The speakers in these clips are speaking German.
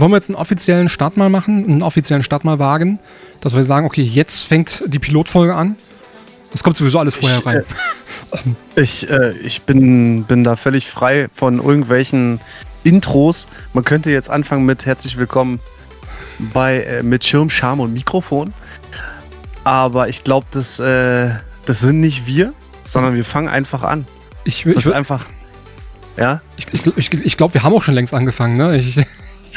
wollen wir jetzt einen offiziellen Start mal machen, einen offiziellen Start mal wagen, dass wir sagen, okay, jetzt fängt die Pilotfolge an. Das kommt sowieso alles vorher ich, rein. Äh, ich, äh, ich bin, bin da völlig frei von irgendwelchen Intros. Man könnte jetzt anfangen mit herzlich willkommen bei äh, mit Schirm, Charme und Mikrofon. Aber ich glaube, das, äh, das sind nicht wir, sondern wir fangen einfach an. Ich, Das ich, ist einfach. Ja, ich, ich, ich, ich glaube, wir haben auch schon längst angefangen. Ne? Ich,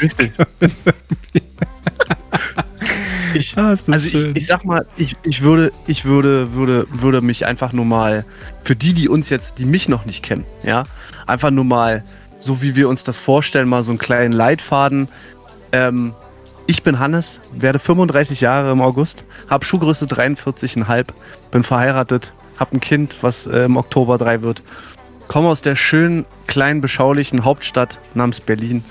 richtig. ich, Ah, also ich, ich sag mal, ich, ich würde, ich würde, würde, würde mich einfach nur mal, für die, die uns jetzt, die mich noch nicht kennen, ja, einfach nur mal, so wie wir uns das vorstellen, mal so einen kleinen Leitfaden. Ähm, ich bin Hannes, werde 35 Jahre im August, habe Schuhgröße 43,5, bin verheiratet, habe ein Kind, was äh, im Oktober 3 wird. Komme aus der schönen, kleinen, beschaulichen Hauptstadt namens Berlin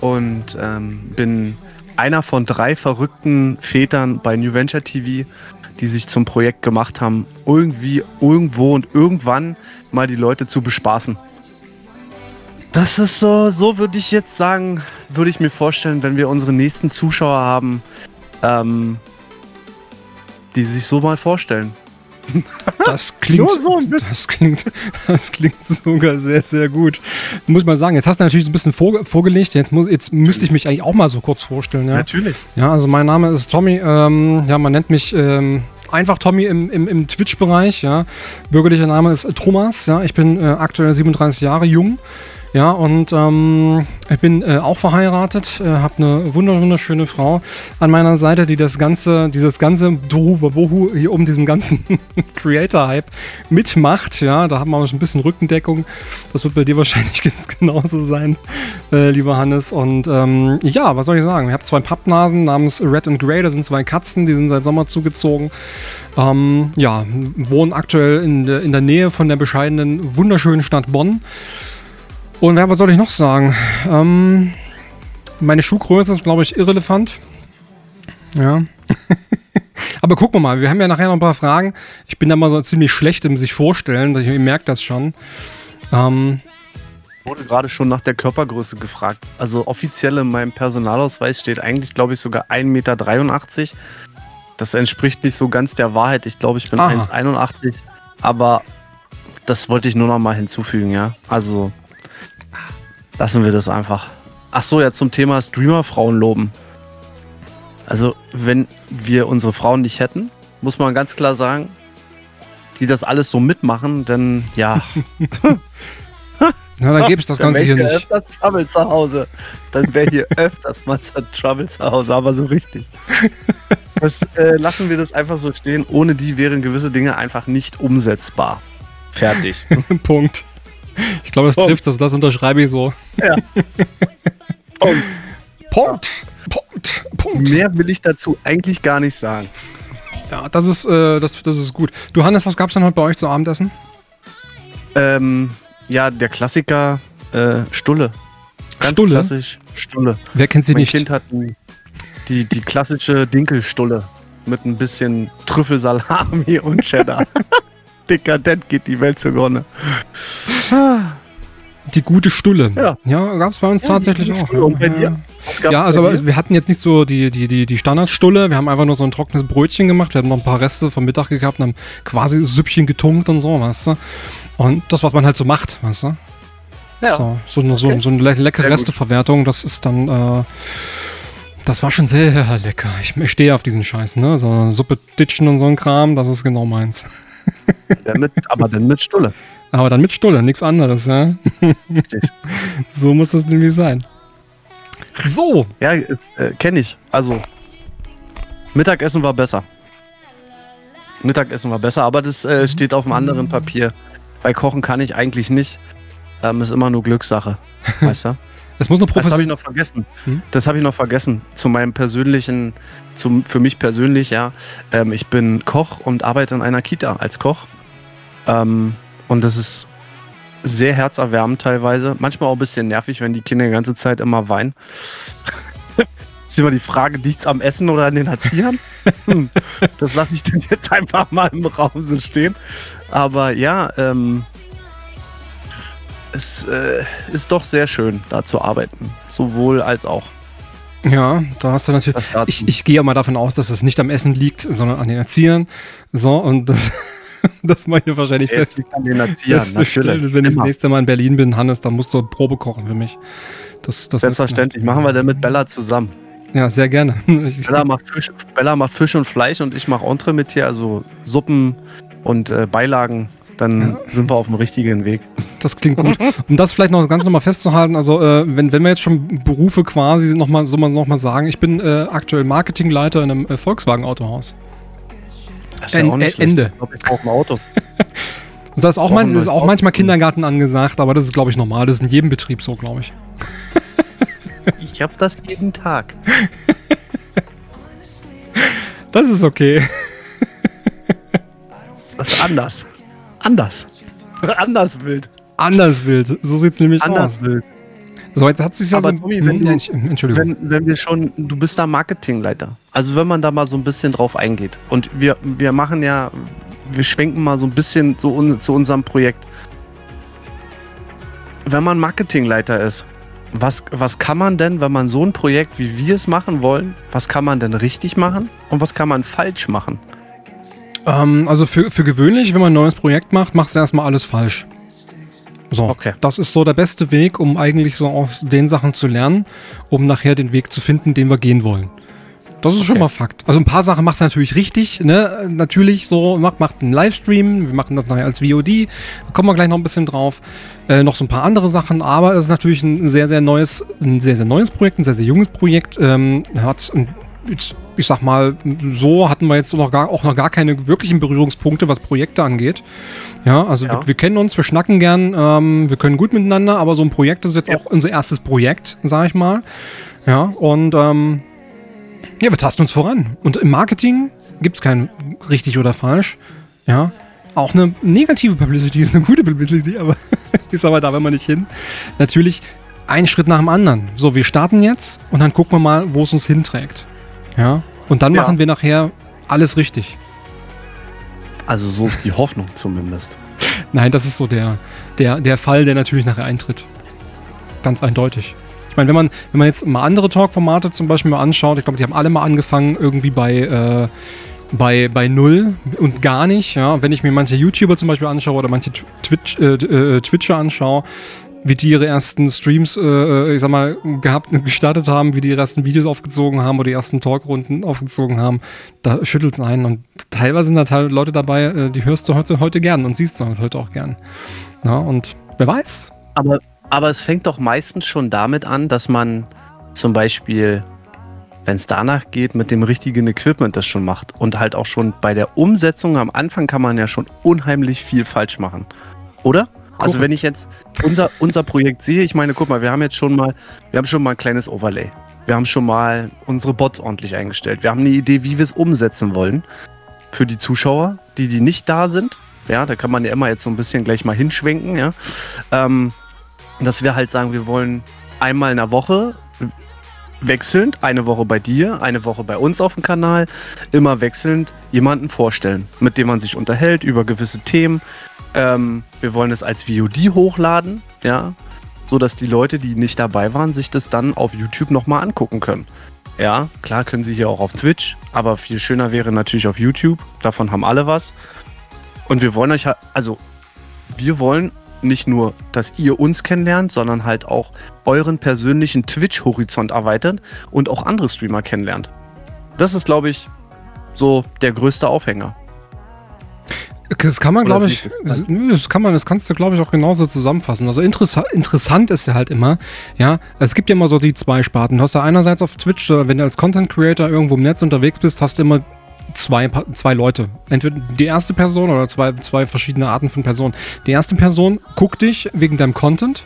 und ähm, bin einer von drei verrückten Vätern bei New Venture TV, die sich zum Projekt gemacht haben, irgendwie, irgendwo und irgendwann mal die Leute zu bespaßen. Das ist so, so würde ich jetzt sagen, würde ich mir vorstellen, wenn wir unsere nächsten Zuschauer haben, ähm, die sich so mal vorstellen. Das klingt, so das klingt, das klingt sogar sehr, sehr gut. Muss ich mal sagen, jetzt hast du natürlich ein bisschen vorge vorgelegt. Jetzt, muss, jetzt müsste ich mich eigentlich auch mal so kurz vorstellen. Ja, Natürlich. ja also mein Name ist Tommy. Ähm, ja, man nennt mich ähm, einfach Tommy im, im, im Twitch-Bereich. Ja. Bürgerlicher Name ist Thomas. Ja, ich bin äh, aktuell 37 Jahre jung. Ja, und ähm, ich bin äh, auch verheiratet, äh, habe eine wunder wunderschöne Frau an meiner Seite, die das ganze, dieses ganze Bohu hier um diesen ganzen Creator-Hype mitmacht. Ja, da haben wir schon ein bisschen Rückendeckung. Das wird bei dir wahrscheinlich ganz genauso sein, äh, lieber Hannes. Und ähm, ja, was soll ich sagen? Ich habe zwei Pappnasen namens Red und Grey. Das sind zwei Katzen, die sind seit Sommer zugezogen. Ähm, ja, wohnen aktuell in in der Nähe von der bescheidenen, wunderschönen Stadt Bonn. Und ja, was soll ich noch sagen? Ähm, meine Schuhgröße ist, glaube ich, irrelevant. Ja. Aber gucken wir mal, wir haben ja nachher noch ein paar Fragen. Ich bin da mal so ziemlich schlecht im sich vorstellen, ich merke das schon. Ähm, wurde gerade schon nach der Körpergröße gefragt. Also offiziell in meinem Personalausweis steht eigentlich, glaube ich, sogar 1,83 Meter. Das entspricht nicht so ganz der Wahrheit. Ich glaube, ich bin Aha. 1,81. Aber das wollte ich nur noch mal hinzufügen, ja. Also lassen wir das einfach. Ach so, ja, zum Thema Streamer-Frauen loben. Also, wenn wir unsere Frauen nicht hätten, muss man ganz klar sagen, die das alles so mitmachen, denn ja, na, dann gebe ich das dann Ganze hier hier nicht. öfters Trouble zu Hause. Dann wäre hier öfters mal Trouble zu Hause, aber so richtig. Das, äh, lassen wir das einfach so stehen. Ohne die wären gewisse Dinge einfach nicht umsetzbar. Fertig. Punkt. Ich glaube, das Punkt. trifft das, das unterschreibe ich so. ja. Punkt. Punkt. Punkt. mehr will ich dazu eigentlich gar nicht sagen. Ja, das ist, äh, das, das ist gut. Du, Hannes, was gab es denn heute bei euch zu Abendessen? Ähm, ja, der Klassiker äh, Stulle. Ganz Stulle? klassisch Stulle. Wer kennt sie mein nicht? Kind hat die, die, die klassische Dinkelstulle mit ein bisschen Trüffelsalami und Cheddar. Dekadent geht die Welt zugrunde. Die gute Stulle. Ja. Ja, gab es bei uns tatsächlich auch. Stulle. Und bei ja. dir? Ja, also wir hatten jetzt nicht so die, die, die, die Standardstulle. Wir haben einfach nur so ein trockenes Brötchen gemacht. Wir hatten noch ein paar Reste vom Mittag gehabt und haben quasi Süppchen getunkt und so, weißt du. Und das, was man halt so macht, weißt du. ja. So, so, eine- so, Okay. so eine le leckere. Resteverwertung, das ist dann, äh, das war schon sehr lecker. Ich, ich stehe auf diesen Scheiß, ne? So Suppe ditchen und so ein Kram, das ist genau meins. Dann mit, aber dann mit Stulle. Aber dann mit Stulle, nichts anderes, ja. Richtig. So muss das nämlich sein. So, Ja, äh, kenne ich. Also, Mittagessen war besser. Mittagessen war besser, aber das äh, steht auf einem anderen Papier. Bei Kochen kann ich eigentlich nicht. Ähm, ist immer nur Glückssache. Weißt du? Es muss eine Das habe ich noch vergessen. Hm? Das habe ich noch vergessen. Zu meinem persönlichen, zum, für mich persönlich, ja. Ähm, ich bin Koch und arbeite in einer Kita als Koch. Ähm, und das ist sehr herzerwärmend teilweise. Manchmal auch ein bisschen nervig, wenn die Kinder die ganze Zeit immer weinen. ist immer die Frage, liegt's am Essen oder an den Erziehern? Hm, das lasse ich dann jetzt einfach mal im Raum so stehen. Aber ja, ähm, es äh, ist doch sehr schön, da zu arbeiten. Sowohl als auch. Ja, da hast du natürlich. Ich, ich gehe ja mal davon aus, dass es nicht am Essen liegt, sondern an den Erziehern. So, und das, das mache ich wahrscheinlich Es fest. liegt an den Erziehern, Feststellen, Wenn ich das nächste Mal in Berlin bin, Hannes, dann musst du Probe kochen für mich. Das, das Selbstverständlich. Machen wir dann mit Bella zusammen. Ja, sehr gerne. Bella macht Fisch, Bella macht Fisch und Fleisch und ich mache Entremetier, also Suppen und äh, Beilagen. Dann sind wir auf dem richtigen Weg. das klingt gut. Um das vielleicht noch ganz nochmal festzuhalten, also äh, wenn, wenn wir jetzt schon Berufe quasi nochmal so mal, noch mal sagen, ich bin äh, aktuell Marketingleiter in einem äh, Volkswagen-Autohaus. Das En- äh, schlecht. Ende. Ich glaube, ich brauche ein Auto. Und Da ist auch, mein, ist das auch auch? manchmal Kindergarten angesagt, aber das ist, glaube ich, normal. Das ist in jedem Betrieb so, glaube ich. Ich habe das jeden Tag. Das ist okay. Das ist anders. Anders. Anders wild. Anders wild. So sieht es nämlich Anders aus. wild. So, jetzt hat sich ja Aber so. Tommy, wenn Hm, du- Entschuldigung. Wenn, wenn wir schon, du bist da Marketingleiter. Also wenn man da mal so ein bisschen drauf eingeht. Und wir, wir machen ja, wir schwenken mal so ein bisschen zu, un, zu unserem Projekt. Wenn man Marketingleiter ist, was, was kann man denn, wenn man so ein Projekt, wie wir es machen wollen, was kann man denn richtig machen und was kann man falsch machen? Ähm, also für, für gewöhnlich, wenn man ein neues Projekt macht, machst du erstmal alles falsch. So, Okay. das ist so der beste Weg, um eigentlich so aus den Sachen zu lernen, um nachher den Weg zu finden, den wir gehen wollen. Das ist schon Okay. mal Fakt. Also ein paar Sachen macht es natürlich richtig, ne? Natürlich so, macht, macht einen Livestream, wir machen das nachher als VOD, da kommen wir gleich noch ein bisschen drauf. Äh, noch so ein paar andere Sachen, aber es ist natürlich ein sehr, sehr neues, ein sehr, sehr neues Projekt, ein sehr, sehr junges Projekt. Ähm, hat ein, jetzt, ich sag mal, so hatten wir jetzt noch gar, auch noch gar keine wirklichen Berührungspunkte, was Projekte angeht. Ja, also Ja. Wir, wir kennen uns, wir schnacken gern, ähm, wir können gut miteinander, aber so ein Projekt ist jetzt Ja. auch unser erstes Projekt, sag ich mal. Ja, und ähm, ja, wir tasten uns voran. Und im Marketing gibt es kein richtig oder falsch. Ja, auch eine negative Publicity ist eine gute Publicity, aber ist aber da, wenn man nicht hin. Natürlich ein Schritt nach dem anderen. So, wir starten jetzt und dann gucken wir mal, wo es uns hinträgt. Ja, und dann Ja. machen wir nachher alles richtig. Also so ist die Hoffnung zumindest. Nein, das ist so der, der, der Fall, der natürlich nachher eintritt. Ganz eindeutig. Ich meine, wenn man, wenn man jetzt mal andere Talk-Formate zum Beispiel mal anschaut, ich glaube, die haben alle mal angefangen irgendwie bei, äh, bei, bei Null und gar nicht. Ja? Wenn ich mir manche YouTuber zum Beispiel anschaue oder manche Twitch, äh, äh, Twitcher anschaue, wie die ihre ersten Streams, äh, ich sag mal, gehabt, gestartet haben, wie die ersten Videos aufgezogen haben oder die ersten Talkrunden aufgezogen haben, da schüttelt es einen. Und teilweise sind da teil- Leute dabei, äh, die hörst du heute, heute gern und siehst du heute auch gern. Ja, und wer weiß? Aber, aber es fängt doch meistens schon damit an, dass man zum Beispiel, wenn es danach geht, mit dem richtigen Equipment das schon macht. Und halt auch schon bei der Umsetzung am Anfang kann man ja schon unheimlich viel falsch machen. Oder? Also wenn ich jetzt unser, unser Projekt sehe, ich meine, guck mal, wir haben jetzt schon mal, wir haben schon mal ein kleines Overlay. Wir haben schon mal unsere Bots ordentlich eingestellt. Wir haben eine Idee, wie wir es umsetzen wollen. Für die Zuschauer, die, die nicht da sind. Ja, da kann man ja immer jetzt so ein bisschen gleich mal hinschwenken, ja. Ähm, dass wir halt sagen, wir wollen einmal in der Woche wechselnd, eine Woche bei dir, eine Woche bei uns auf dem Kanal, immer wechselnd jemanden vorstellen, mit dem man sich unterhält über gewisse Themen. Ähm, wir wollen es als VOD hochladen, ja, so dass die Leute, die nicht dabei waren, sich das dann auf YouTube nochmal angucken können. Ja, klar können sie hier auch auf Twitch, aber viel schöner wäre natürlich auf YouTube. Davon haben alle was. Und wir wollen euch, ha- also wir wollen nicht nur, dass ihr uns kennenlernt, sondern halt auch euren persönlichen Twitch-Horizont erweitern und auch andere Streamer kennenlernt. Das ist, glaube ich, so der größte Aufhänger. Das kann man, glaube ich, das kann man, das kannst du, glaube ich, auch genauso zusammenfassen. Also interessa interessant ist ja halt immer, ja, es gibt ja immer so die zwei Sparten. Du hast ja einerseits auf Twitch, äh, wenn du als Content Creator irgendwo im Netz unterwegs bist, hast du immer zwei, zwei Leute. Entweder die erste Person oder zwei, zwei verschiedene Arten von Personen. Die erste Person guckt dich wegen deinem Content,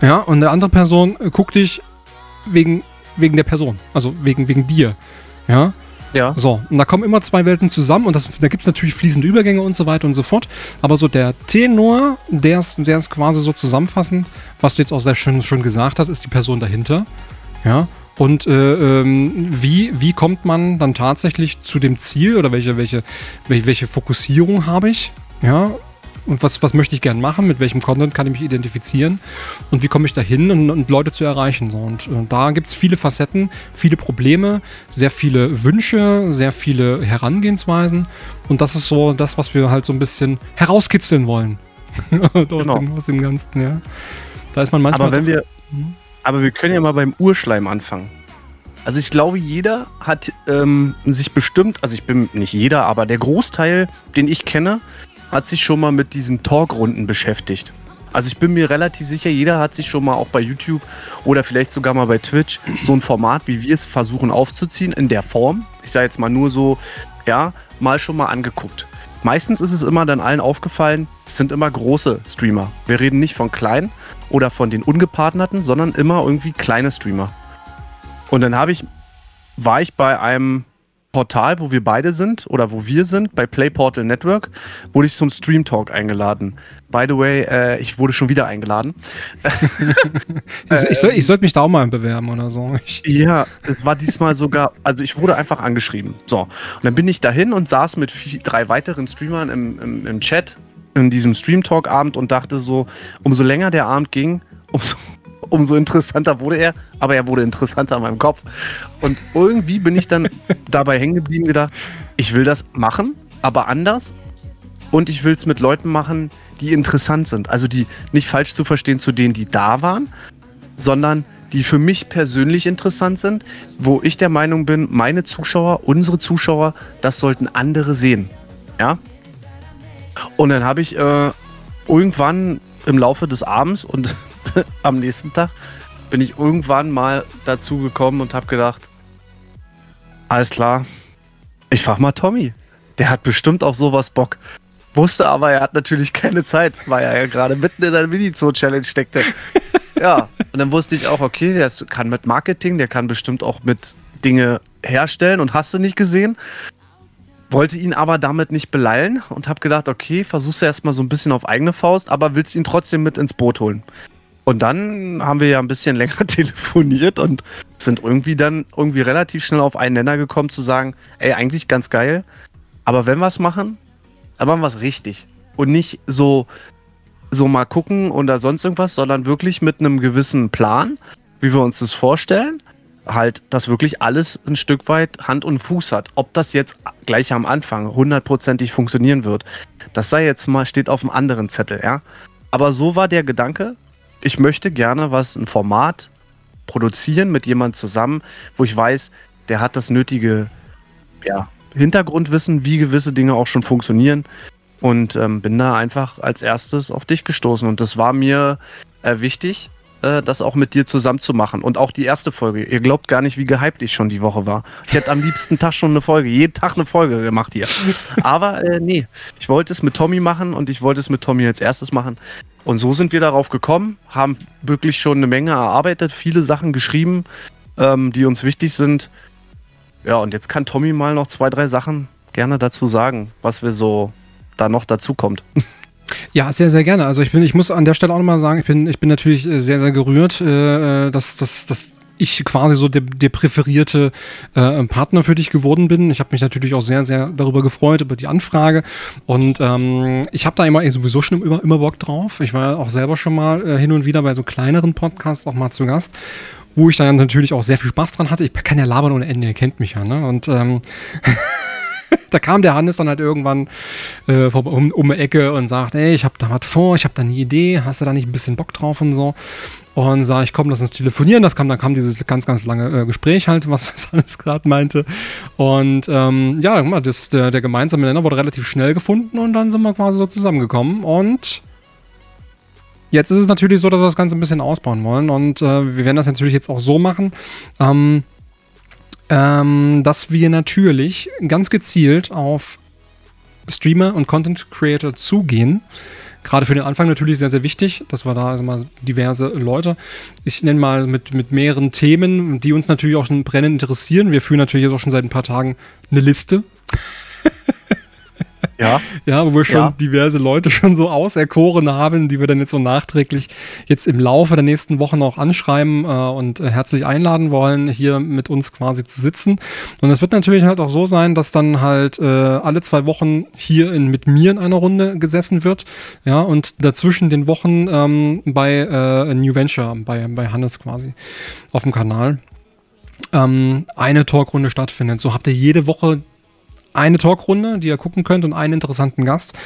ja, und eine andere Person guckt dich wegen, wegen der Person, also wegen, wegen dir, ja. Ja. So, und da kommen immer zwei Welten zusammen und das, da gibt es natürlich fließende Übergänge und so weiter und so fort. Aber so der Tenor, der ist, der ist quasi so zusammenfassend, was du jetzt auch sehr schön schon gesagt hast, ist die Person dahinter. Ja. Und äh, ähm, wie, wie kommt man dann tatsächlich zu dem Ziel oder welche, welche, welche, welche Fokussierung habe ich? Ja. Und was, was möchte ich gern machen, mit welchem Content kann ich mich identifizieren und wie komme ich dahin und, und Leute zu erreichen. So. Und äh, da gibt es viele Facetten, viele Probleme, sehr viele Wünsche, sehr viele Herangehensweisen und das ist so das, was wir halt so ein bisschen herauskitzeln wollen. aus, genau. dem, aus dem Ganzen, ja. Da ist man manchmal. Aber wenn wir. Hm? Aber wir können ja mal beim Urschleim anfangen. Also ich glaube, jeder hat ähm, sich bestimmt, also ich bin nicht jeder, aber der Großteil, den ich kenne, hat sich schon mal mit diesen Talkrunden beschäftigt. Also ich bin mir relativ sicher, jeder hat sich schon mal auch bei YouTube oder vielleicht sogar mal bei Twitch so ein Format, wie wir es versuchen aufzuziehen, in der Form. Ich sage jetzt mal nur so, ja, mal schon mal angeguckt. Meistens ist es immer dann allen aufgefallen, es sind immer große Streamer. Wir reden nicht von kleinen oder von den ungepartnerten, sondern immer irgendwie kleine Streamer. Und dann habe ich, war ich bei einem Portal, wo wir beide sind oder wo wir sind, bei Playportal Network, wurde ich zum Stream Talk eingeladen. By the way, äh, ich wurde schon wieder eingeladen. ich, ich, soll, ich sollte mich da auch mal bewerben oder so. Ich ja, es war diesmal sogar, also ich wurde einfach angeschrieben. So, und dann bin ich dahin und saß mit vier, drei weiteren Streamern im, im, im Chat in diesem Stream Talk Abend und dachte so, umso länger der Abend ging, umso umso interessanter wurde er, aber er wurde interessanter in meinem Kopf. Und irgendwie bin ich dann dabei hängen geblieben, gedacht, ich will das machen, aber anders. Und ich will es mit Leuten machen, die interessant sind. Also die nicht falsch zu verstehen zu denen, die da waren, sondern die für mich persönlich interessant sind, wo ich der Meinung bin, meine Zuschauer, unsere Zuschauer, das sollten andere sehen. Ja? Und dann habe ich äh, irgendwann im Laufe des Abends und am nächsten Tag bin ich irgendwann mal dazu gekommen und habe gedacht, alles klar, ich frage mal Tommy. Der hat bestimmt auch sowas Bock. Wusste aber, er hat natürlich keine Zeit, weil er ja gerade mitten in der Mini-Zoo-Challenge steckte. ja, und dann wusste ich auch, okay, der kann mit Marketing, der kann bestimmt auch mit Dinge herstellen und hast du nicht gesehen. Wollte ihn aber damit nicht beleilen und habe gedacht, okay, versuchst du erstmal so ein bisschen auf eigene Faust, aber willst ihn trotzdem mit ins Boot holen. Und dann haben wir ja ein bisschen länger telefoniert und sind irgendwie dann irgendwie relativ schnell auf einen Nenner gekommen zu sagen, ey, eigentlich ganz geil, aber wenn wir es machen, dann machen wir es richtig. Und nicht so, so mal gucken oder sonst irgendwas, sondern wirklich mit einem gewissen Plan, wie wir uns das vorstellen. Halt, dass wirklich alles ein Stück weit Hand und Fuß hat. Ob das jetzt gleich am Anfang hundertprozentig funktionieren wird, das sei jetzt mal, steht auf einem anderen Zettel, ja. Aber so war der Gedanke ich möchte gerne was, ein Format produzieren mit jemand zusammen, wo ich weiß, der hat das nötige ja, Hintergrundwissen, wie gewisse Dinge auch schon funktionieren. Und ähm, bin da einfach als erstes auf dich gestoßen. Und das war mir äh, wichtig, äh, das auch mit dir zusammen zu machen. Und auch die erste Folge. Ihr glaubt gar nicht, wie gehypt ich schon die Woche war. Ich hätte am liebsten Tag schon eine Folge, jeden Tag eine Folge gemacht hier. Aber äh, nee, ich wollte es mit Tommy machen und ich wollte es mit Tommy als erstes machen. Und so sind wir darauf gekommen, haben wirklich schon eine Menge erarbeitet, viele Sachen geschrieben, ähm, die uns wichtig sind. Ja, und jetzt kann Tommy mal noch zwei, drei Sachen gerne dazu sagen, was wir so da noch dazu kommt. Ja, sehr, sehr gerne. Also ich bin, ich muss an der Stelle auch nochmal sagen, ich bin, ich bin natürlich sehr, sehr gerührt, äh, äh dass, dass, dass ich quasi so der, der präferierte äh, Partner für dich geworden bin. Ich habe mich natürlich auch sehr, sehr darüber gefreut, über die Anfrage. Und ähm, ich habe da immer eh sowieso schon immer, immer Bock drauf. Ich war auch selber schon mal äh, hin und wieder bei so kleineren Podcasts auch mal zu Gast wo ich dann natürlich auch sehr viel Spaß dran hatte. Ich kann ja labern ohne Ende, ihr kennt mich ja, ne? Und ähm, da kam der Hannes dann halt irgendwann äh, um, um die Ecke und sagt, ey, ich habe da was vor, ich habe da eine Idee, hast du da nicht ein bisschen Bock drauf und so. Und sag ich, komm, lass uns telefonieren. Das kam, dann kam dieses ganz, ganz lange äh, Gespräch halt, was, was Hannes gerade meinte. Und ähm, ja, das, der, der gemeinsame Nenner wurde relativ schnell gefunden und dann sind wir quasi so zusammengekommen und Jetzt ist es natürlich so, dass wir das Ganze ein bisschen ausbauen wollen und äh, wir werden das natürlich jetzt auch so machen. Ähm, ähm, dass wir natürlich ganz gezielt auf Streamer und Content Creator zugehen. Gerade für den Anfang natürlich sehr, sehr wichtig, dass wir da also mal diverse Leute, ich nenne mal mit, mit mehreren Themen, die uns natürlich auch schon brennend interessieren. Wir führen natürlich auch schon seit ein paar Tagen eine Liste. Ja. Ja, wo wir schon ja. diverse Leute schon so auserkoren haben, die wir dann jetzt so nachträglich jetzt im Laufe der nächsten Wochen auch anschreiben äh, und äh, herzlich einladen wollen, hier mit uns quasi zu sitzen. Und es wird natürlich halt auch so sein, dass dann halt äh, alle zwei Wochen hier in, mit mir in einer Runde gesessen wird. Ja, und dazwischen den Wochen ähm, bei äh, New Venture, bei, bei Hannes quasi auf dem Kanal ähm, eine Talkrunde stattfindet. So habt ihr jede Woche eine Talkrunde, die ihr gucken könnt und einen interessanten Gast,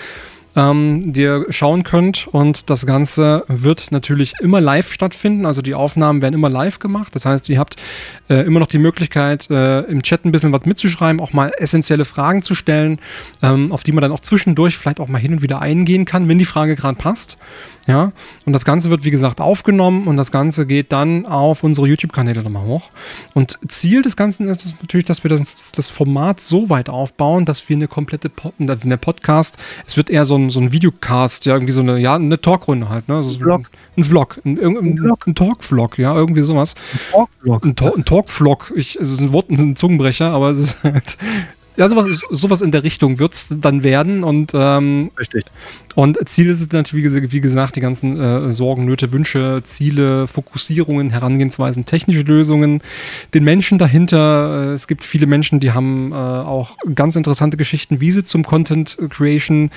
ähm, die ihr schauen könnt. Und das Ganze wird natürlich immer live stattfinden. Also die Aufnahmen werden immer live gemacht. Das heißt, ihr habt äh, immer noch die Möglichkeit, äh, im Chat ein bisschen was mitzuschreiben, auch mal essentielle Fragen zu stellen, ähm, auf die man dann auch zwischendurch vielleicht auch mal hin und wieder eingehen kann, wenn die Frage gerade passt. Ja, und das Ganze wird, wie gesagt, aufgenommen und das Ganze geht dann auf unsere YouTube-Kanäle nochmal hoch. Und Ziel des Ganzen ist es natürlich, dass wir das, das, Format so weit aufbauen, dass wir eine komplette Pod, eine Podcast, es wird eher so ein, so ein Videocast, ja, irgendwie so eine, ja, eine Talkrunde halt, ne? Also ein Vlog. Ein Vlog, ein, ein, ein, ein Talk-Vlog, ja, irgendwie sowas. Ein Talk-Vlog. Ein, ein Talk-Vlog, es ist ein Wort, ein Zungenbrecher, aber es ist halt, ja, sowas, sowas in der Richtung wird es dann werden. Und, ähm, Richtig. Und Ziel ist es natürlich, wie gesagt, die ganzen äh, Sorgen, Nöte, Wünsche, Ziele, Fokussierungen, Herangehensweisen, technische Lösungen, den Menschen dahinter. Äh, es gibt viele Menschen, die haben äh, auch ganz interessante Geschichten, wie sie zum Content Creation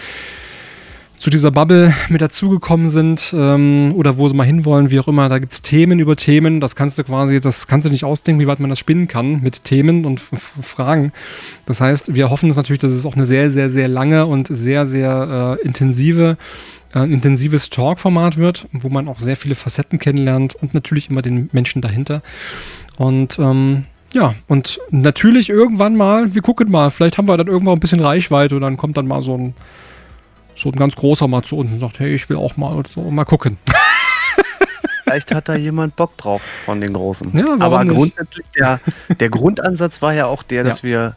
zu dieser Bubble mit dazugekommen sind ähm, oder wo sie mal hinwollen, wie auch immer. Da gibt es Themen über Themen. Das kannst du quasi, das kannst du nicht ausdenken, wie weit man das spinnen kann mit Themen und Fragen. Das heißt, wir hoffen es natürlich, dass es auch eine sehr, sehr, sehr lange und sehr, sehr äh, intensive, äh, intensives Talk-Format wird, wo man auch sehr viele Facetten kennenlernt und natürlich immer den Menschen dahinter. Und ähm, ja, und natürlich irgendwann mal, wir gucken mal, vielleicht haben wir dann irgendwann ein bisschen Reichweite und dann kommt dann mal so ein so ein ganz großer mal zu uns und sagt, hey, ich will auch mal so mal gucken. Vielleicht hat da jemand Bock drauf von den Großen. Ja, Aber nicht? grundsätzlich, der, der Grundansatz war ja auch der, dass ja. wir,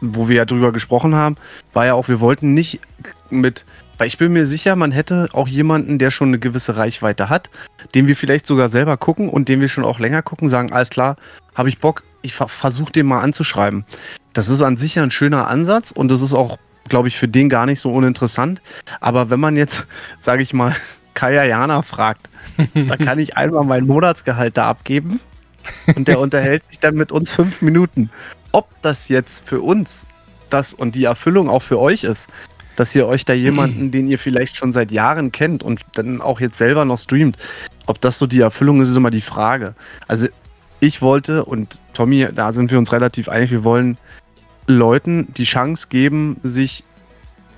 wo wir ja drüber gesprochen haben, war ja auch, wir wollten nicht mit, weil ich bin mir sicher, man hätte auch jemanden, der schon eine gewisse Reichweite hat, den wir vielleicht sogar selber gucken und den wir schon auch länger gucken, sagen, alles klar, habe ich Bock, ich versuche den mal anzuschreiben. Das ist an sich ja ein schöner Ansatz und das ist auch glaube ich, für den gar nicht so uninteressant. Aber wenn man jetzt, sage ich mal, Kaya Jana fragt, da kann ich einmal mein Monatsgehalt da abgeben und der unterhält sich dann mit uns fünf Minuten. Ob das jetzt für uns das und die Erfüllung auch für euch ist, dass ihr euch da jemanden, den ihr vielleicht schon seit Jahren kennt und dann auch jetzt selber noch streamt, ob das so die Erfüllung ist, ist immer die Frage. Also ich wollte und Tommy, da sind wir uns relativ einig, wir wollen Leuten die Chance geben, sich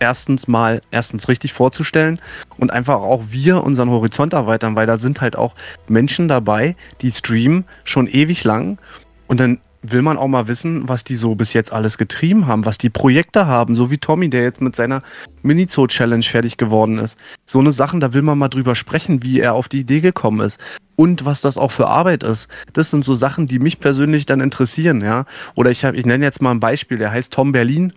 erstens mal erstens richtig vorzustellen und einfach auch wir unseren Horizont erweitern, weil da sind halt auch Menschen dabei, die streamen schon ewig lang und dann will man auch mal wissen, was die so bis jetzt alles getrieben haben, was die Projekte haben, so wie Tommy, der jetzt mit seiner Mini-Zoo-Challenge fertig geworden ist. So eine Sachen, da will man mal drüber sprechen, wie er auf die Idee gekommen ist und was das auch für Arbeit ist. Das sind so Sachen, die mich persönlich dann interessieren, ja. Oder ich ich nenne jetzt mal ein Beispiel, der heißt Tom Berlin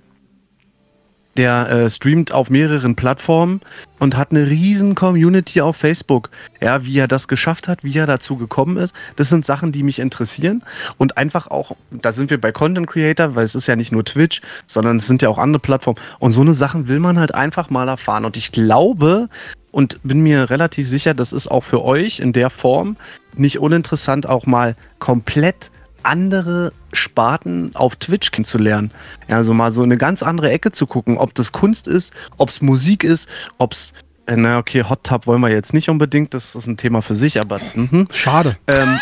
der äh, streamt auf mehreren Plattformen und hat eine riesen Community auf Facebook. Ja, wie er das geschafft hat, wie er dazu gekommen ist, das sind Sachen, die mich interessieren. Und einfach auch, da sind wir bei Content Creator, weil es ist ja nicht nur Twitch, sondern es sind ja auch andere Plattformen. Und so eine Sachen will man halt einfach mal erfahren. Und ich glaube und bin mir relativ sicher, das ist auch für euch in der Form nicht uninteressant, auch mal komplett andere Sparten auf Twitch kennenzulernen. Also mal so eine ganz andere Ecke zu gucken, ob das Kunst ist, ob es Musik ist, ob es äh, na okay, Hot Tub wollen wir jetzt nicht unbedingt, das ist ein Thema für sich, aber mh. schade. Ähm,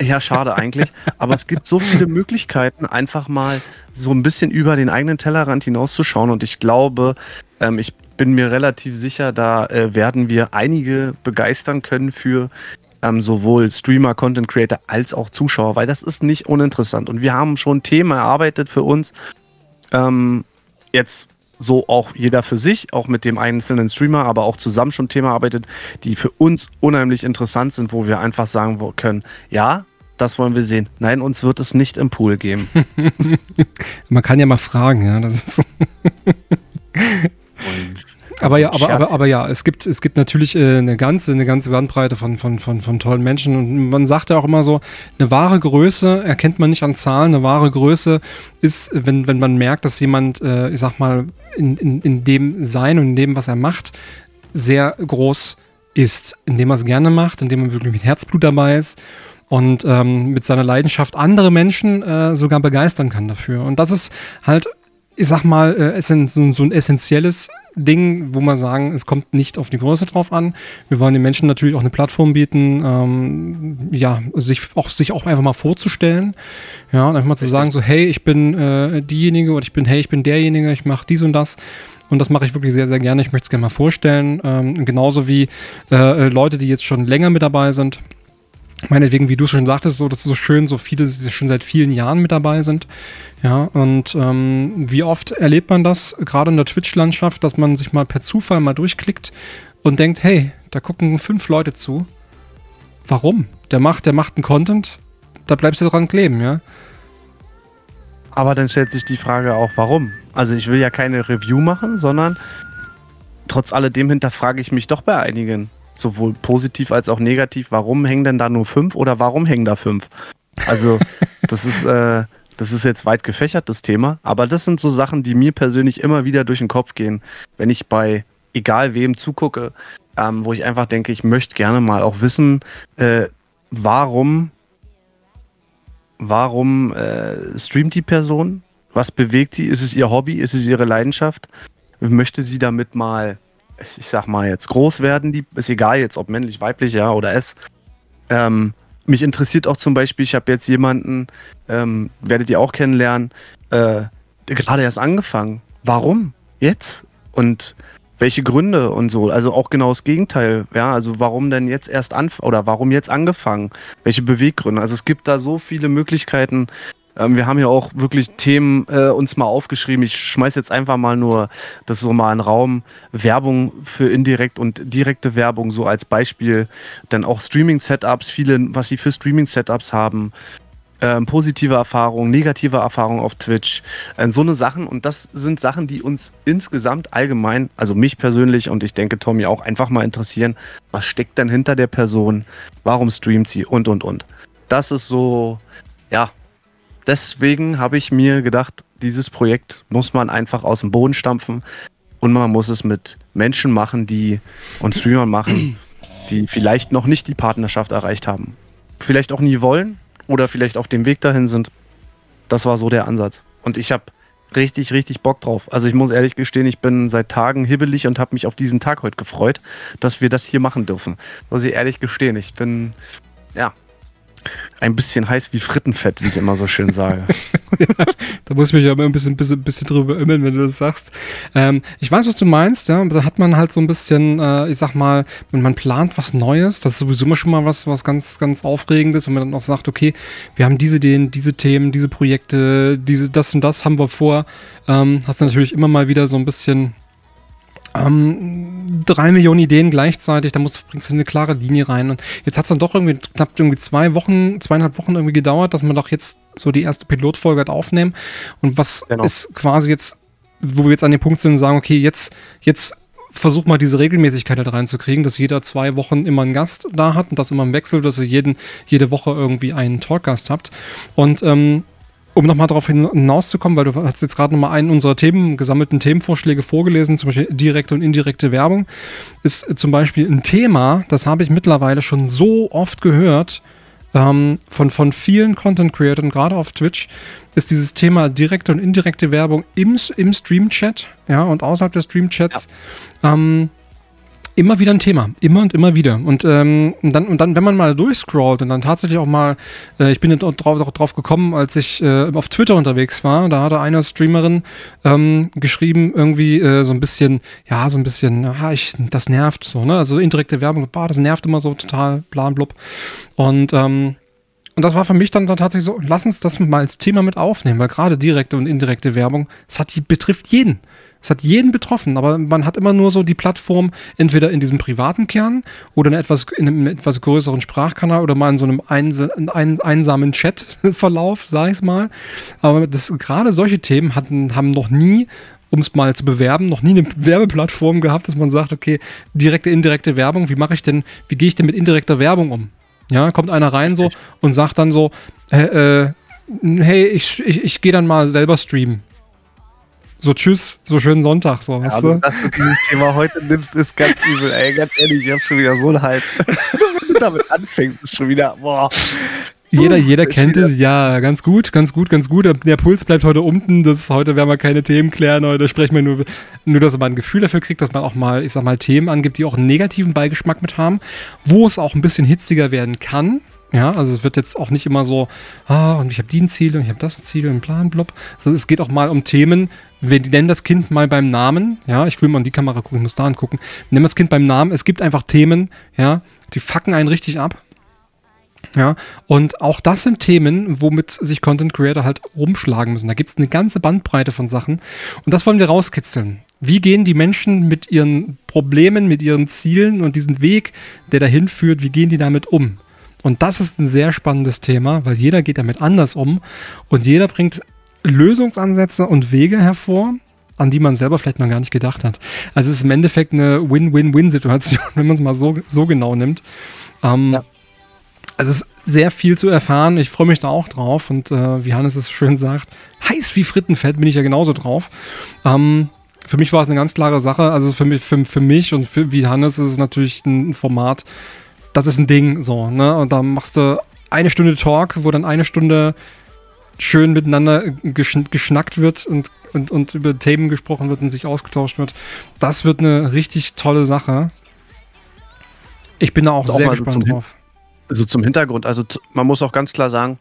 ja, schade eigentlich. Aber es gibt so viele Möglichkeiten, einfach mal so ein bisschen über den eigenen Tellerrand hinauszuschauen. Und ich glaube, ähm, ich bin mir relativ sicher, da äh, werden wir einige begeistern können für ähm, sowohl Streamer, Content Creator als auch Zuschauer, weil das ist nicht uninteressant. Und wir haben schon Themen erarbeitet für uns. Ähm, jetzt so auch jeder für sich, auch mit dem einzelnen Streamer, aber auch zusammen schon Themen erarbeitet, die für uns unheimlich interessant sind, wo wir einfach sagen können, ja, das wollen wir sehen. Nein, uns wird es nicht im Pool geben. Man kann ja mal fragen, ja. Das ist aber ja, aber, aber, aber ja, es gibt, es gibt natürlich äh, eine ganze, eine ganze Bandbreite von, von, von, von tollen Menschen. Und man sagt ja auch immer so, eine wahre Größe erkennt man nicht an Zahlen. Eine wahre Größe ist, wenn, wenn man merkt, dass jemand, äh, ich sag mal, in, in, in dem Sein und in dem, was er macht, sehr groß ist, indem er es gerne macht, indem er wirklich mit Herzblut dabei ist und ähm, mit seiner Leidenschaft andere Menschen äh, sogar begeistern kann dafür. Und das ist halt, ich sag mal, äh, so, so ein essentielles Ding, wo man sagen, es kommt nicht auf die Größe drauf an. Wir wollen den Menschen natürlich auch eine Plattform bieten, ähm, ja, sich auch, sich auch einfach mal vorzustellen. Ja, und einfach mal Richtig. zu sagen, so, hey, ich bin äh, diejenige oder ich bin, hey, ich bin derjenige, ich mache dies und das. Und das mache ich wirklich sehr, sehr gerne. Ich möchte es gerne mal vorstellen. Ähm, genauso wie äh, Leute, die jetzt schon länger mit dabei sind. Meinetwegen, wie du schon sagtest, so, das ist so schön, so viele schon seit vielen Jahren mit dabei sind. Ja, und ähm, wie oft erlebt man das, gerade in der Twitch-Landschaft, dass man sich mal per Zufall mal durchklickt und denkt, hey, da gucken fünf Leute zu. Warum? Der macht, der macht einen Content, da bleibst du dran kleben, ja. Aber dann stellt sich die Frage auch, warum? Also ich will ja keine Review machen, sondern trotz alledem hinterfrage ich mich doch bei einigen, sowohl positiv als auch negativ, warum hängen denn da nur fünf oder warum hängen da fünf? Also das ist, äh, das ist jetzt weit gefächert, das Thema, aber das sind so Sachen, die mir persönlich immer wieder durch den Kopf gehen, wenn ich bei egal wem zugucke, ähm, wo ich einfach denke, ich möchte gerne mal auch wissen, äh, warum warum äh, streamt die Person? Was bewegt sie? Ist es ihr Hobby? Ist es ihre Leidenschaft? Möchte sie damit mal, ich sag mal jetzt, groß werden? Die, ist egal jetzt, ob männlich, weiblich, ja, oder es. Ähm, mich interessiert auch zum Beispiel, ich habe jetzt jemanden, ähm, werdet ihr auch kennenlernen, äh, gerade erst angefangen. Warum? Jetzt? Und welche Gründe und so. Also auch genau das Gegenteil. Ja, also warum denn jetzt erst anfangen oder warum jetzt angefangen? Welche Beweggründe? Also es gibt da so viele Möglichkeiten. Ähm, wir haben ja auch wirklich Themen äh, uns mal aufgeschrieben. Ich schmeiß jetzt einfach mal nur das so mal in Raum. Werbung für indirekt und direkte Werbung so als Beispiel. Dann auch Streaming-Setups, viele, was sie für Streaming-Setups haben ähm, positive Erfahrungen, negative Erfahrungen auf Twitch, äh, so eine Sachen. Und das sind Sachen, die uns insgesamt allgemein, also mich persönlich und ich denke Tommy auch einfach mal interessieren. Was steckt denn hinter der Person? Warum streamt sie? Und, und, und. Das ist so, ja, deswegen habe ich mir gedacht, dieses Projekt muss man einfach aus dem Boden stampfen und man muss es mit Menschen machen, die und Streamern machen, die vielleicht noch nicht die Partnerschaft erreicht haben. Vielleicht auch nie wollen, oder vielleicht auf dem Weg dahin sind. Das war so der Ansatz. Und ich habe richtig, richtig Bock drauf. Also ich muss ehrlich gestehen, ich bin seit Tagen hibbelig und habe mich auf diesen Tag heute gefreut, dass wir das hier machen dürfen. Muss ich ehrlich gestehen, ich bin, ja, ein bisschen heiß wie Frittenfett, wie ich immer so schön sage. ja, da muss ich mich aber ein bisschen, bisschen, bisschen drüber immeln, wenn du das sagst. Ähm, ich weiß, was du meinst, ja, da hat man halt so ein bisschen, äh, ich sag mal, wenn man plant was Neues, das ist sowieso immer schon mal was, was ganz, ganz Aufregendes, wenn man dann auch sagt, okay, wir haben diese Ideen, diese Themen, diese Projekte, diese, das und das haben wir vor, ähm, hast du natürlich immer mal wieder so ein bisschen, ähm, drei Millionen Ideen gleichzeitig, da musst, bringst du eine klare Linie rein. Und jetzt hat es dann doch irgendwie knapp irgendwie zwei Wochen, zweieinhalb Wochen irgendwie gedauert, dass man doch jetzt so die erste Pilotfolge hat aufnehmen. Und was genau. ist quasi jetzt, wo wir jetzt an dem Punkt sind und sagen, okay, jetzt, jetzt versuch mal diese Regelmäßigkeit halt reinzukriegen, dass jeder zwei Wochen immer einen Gast da hat und das immer im Wechsel, dass ihr jeden, jede Woche irgendwie einen Talkgast habt. Und ähm, um nochmal darauf hinauszukommen, weil du hast jetzt gerade nochmal einen unserer Themen, gesammelten Themenvorschläge vorgelesen, zum Beispiel direkte und indirekte Werbung, ist zum Beispiel ein Thema, das habe ich mittlerweile schon so oft gehört ähm, von, von vielen Content-Creatern, gerade auf Twitch, ist dieses Thema direkte und indirekte Werbung im, im Stream-Chat ja, und außerhalb des Stream-Chats. Ja. Ähm, immer wieder ein Thema, immer und immer wieder. Und, ähm, und, dann, und dann, wenn man mal durchscrollt und dann tatsächlich auch mal, äh, ich bin drauf, drauf gekommen, als ich äh, auf Twitter unterwegs war, da hatte eine Streamerin ähm, geschrieben, irgendwie äh, so ein bisschen, ja, so ein bisschen, aha, ich, das nervt so, ne? Also indirekte Werbung, boah, das nervt immer so total, bla, blub. Und ähm, und das war für mich dann, dann tatsächlich so, lass uns das mal als Thema mit aufnehmen, weil gerade direkte und indirekte Werbung, das hat die, betrifft jeden. Es hat jeden betroffen, aber man hat immer nur so die Plattform entweder in diesem privaten Kern oder in, etwas, in einem etwas größeren Sprachkanal oder mal in so einem eins, ein, einsamen Chatverlauf, sag ich mal. Aber das, gerade solche Themen hatten, haben noch nie um es mal zu bewerben, noch nie eine Werbeplattform gehabt, dass man sagt, okay, direkte, indirekte Werbung, wie mache ich denn, wie gehe ich denn mit indirekter Werbung um? Ja, kommt einer rein so und sagt dann so, äh, hey, ich, ich, ich gehe dann mal selber streamen. So, tschüss, so schönen Sonntag, so, ja, weißt also, dass du dieses Thema heute nimmst, ist ganz übel, ey, ganz ehrlich, ich hab schon wieder so einen Hals. Wenn du damit anfängst, ist schon wieder, boah. Jeder, jeder kennt es, ja, ganz gut, ganz gut, ganz gut. Der Puls bleibt heute unten. Das, heute werden wir keine Themen klären, heute sprechen wir nur, nur, dass man ein Gefühl dafür kriegt, dass man auch mal, ich sag mal, Themen angibt, die auch einen negativen Beigeschmack mit haben, wo es auch ein bisschen hitziger werden kann. Ja, also es wird jetzt auch nicht immer so, ah, und ich habe die ein Ziel und ich habe das Ziel und Plan, blub. Also es geht auch mal um Themen. Wir nennen das Kind mal beim Namen. Ja, ich will mal in die Kamera gucken, ich muss da angucken. Wir nennen das Kind beim Namen. Es gibt einfach Themen, ja, die fucken einen richtig ab. Ja, und auch das sind Themen, womit sich Content Creator halt rumschlagen müssen. Da gibt es eine ganze Bandbreite von Sachen. Und das wollen wir rauskitzeln. Wie gehen die Menschen mit ihren Problemen, mit ihren Zielen und diesen Weg, der dahin führt, wie gehen die damit um? Und das ist ein sehr spannendes Thema, weil jeder geht damit anders um und jeder bringt Lösungsansätze und Wege hervor, an die man selber vielleicht noch gar nicht gedacht hat. Also es ist im Endeffekt eine Win-Win-Win-Situation, wenn man es mal so, so genau nimmt. Ähm, ja. Also es ist sehr viel zu erfahren. Ich freue mich da auch drauf. Und äh, wie Hannes es schön sagt, heiß wie Frittenfett bin ich ja genauso drauf. Ähm, für mich war es eine ganz klare Sache. Also für mich, für, für mich und für, wie Hannes ist es natürlich ein Format, das ist ein Ding so. Ne? Und da machst du eine Stunde Talk, wo dann eine Stunde schön miteinander geschn geschnackt wird und, und, und über Themen gesprochen wird und sich ausgetauscht wird. Das wird eine richtig tolle Sache. Ich bin da auch, auch sehr gespannt drauf. Also zum Hintergrund, also man muss auch ganz klar sagen,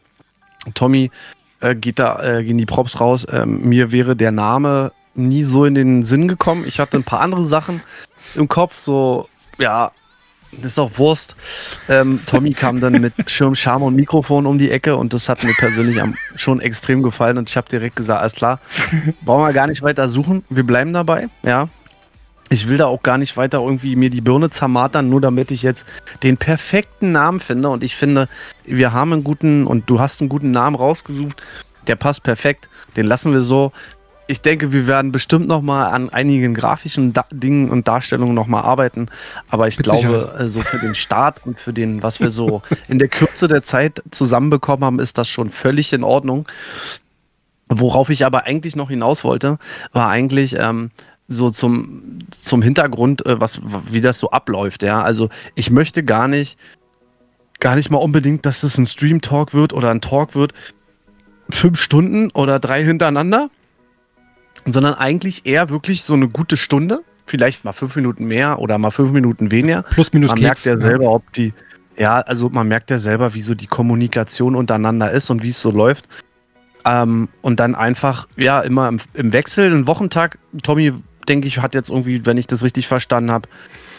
Tommy äh, geht da, äh, gehen die Props raus. Ähm, mir wäre der Name nie so in den Sinn gekommen. Ich hatte ein paar andere Sachen im Kopf, so, ja, das ist auch Wurst. Ähm, Tommy kam dann mit Schirm, Charme und Mikrofon um die Ecke und das hat mir persönlich schon extrem gefallen und ich habe direkt gesagt, alles klar, brauchen wir gar nicht weiter suchen, wir bleiben dabei, ja ich will da auch gar nicht weiter irgendwie mir die Birne zermatern, nur damit ich jetzt den perfekten Namen finde. Und ich finde, wir haben einen guten und du hast einen guten Namen rausgesucht. Der passt perfekt. Den lassen wir so. Ich denke, wir werden bestimmt noch mal an einigen grafischen da Dingen und Darstellungen noch mal arbeiten. Aber ich Mit glaube, Sicherheit. so für den Start und für den, was wir so in der Kürze der Zeit zusammenbekommen haben, ist das schon völlig in Ordnung. Worauf ich aber eigentlich noch hinaus wollte, war eigentlich, ähm, so zum, zum Hintergrund, äh, was, wie das so abläuft, ja. Also ich möchte gar nicht, gar nicht mal unbedingt, dass es ein Stream-Talk wird oder ein Talk wird, fünf Stunden oder drei hintereinander, sondern eigentlich eher wirklich so eine gute Stunde, vielleicht mal fünf Minuten mehr oder mal fünf Minuten weniger. Plus minus Man merkt ja selber, ob die, ja, also man merkt ja selber, wie so die Kommunikation untereinander ist und wie es so läuft. Ähm, und dann einfach, ja, immer im, im Wechsel, einen Wochentag. Tommy denke ich, hat jetzt irgendwie, wenn ich das richtig verstanden habe,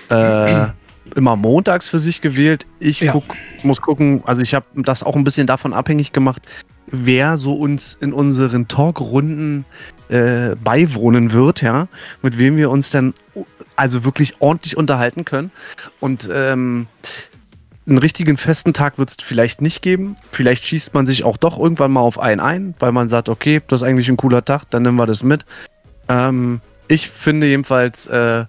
äh, immer montags für sich gewählt. Ich ja. guck, muss gucken, also ich habe das auch ein bisschen davon abhängig gemacht, wer so uns in unseren Talkrunden äh, beiwohnen wird, ja, mit wem wir uns dann also wirklich ordentlich unterhalten können. Und ähm, einen richtigen festen Tag wird es vielleicht nicht geben. Vielleicht schießt man sich auch doch irgendwann mal auf einen ein, weil man sagt, okay, das ist eigentlich ein cooler Tag, dann nehmen wir das mit. Ähm, ich finde jedenfalls, äh,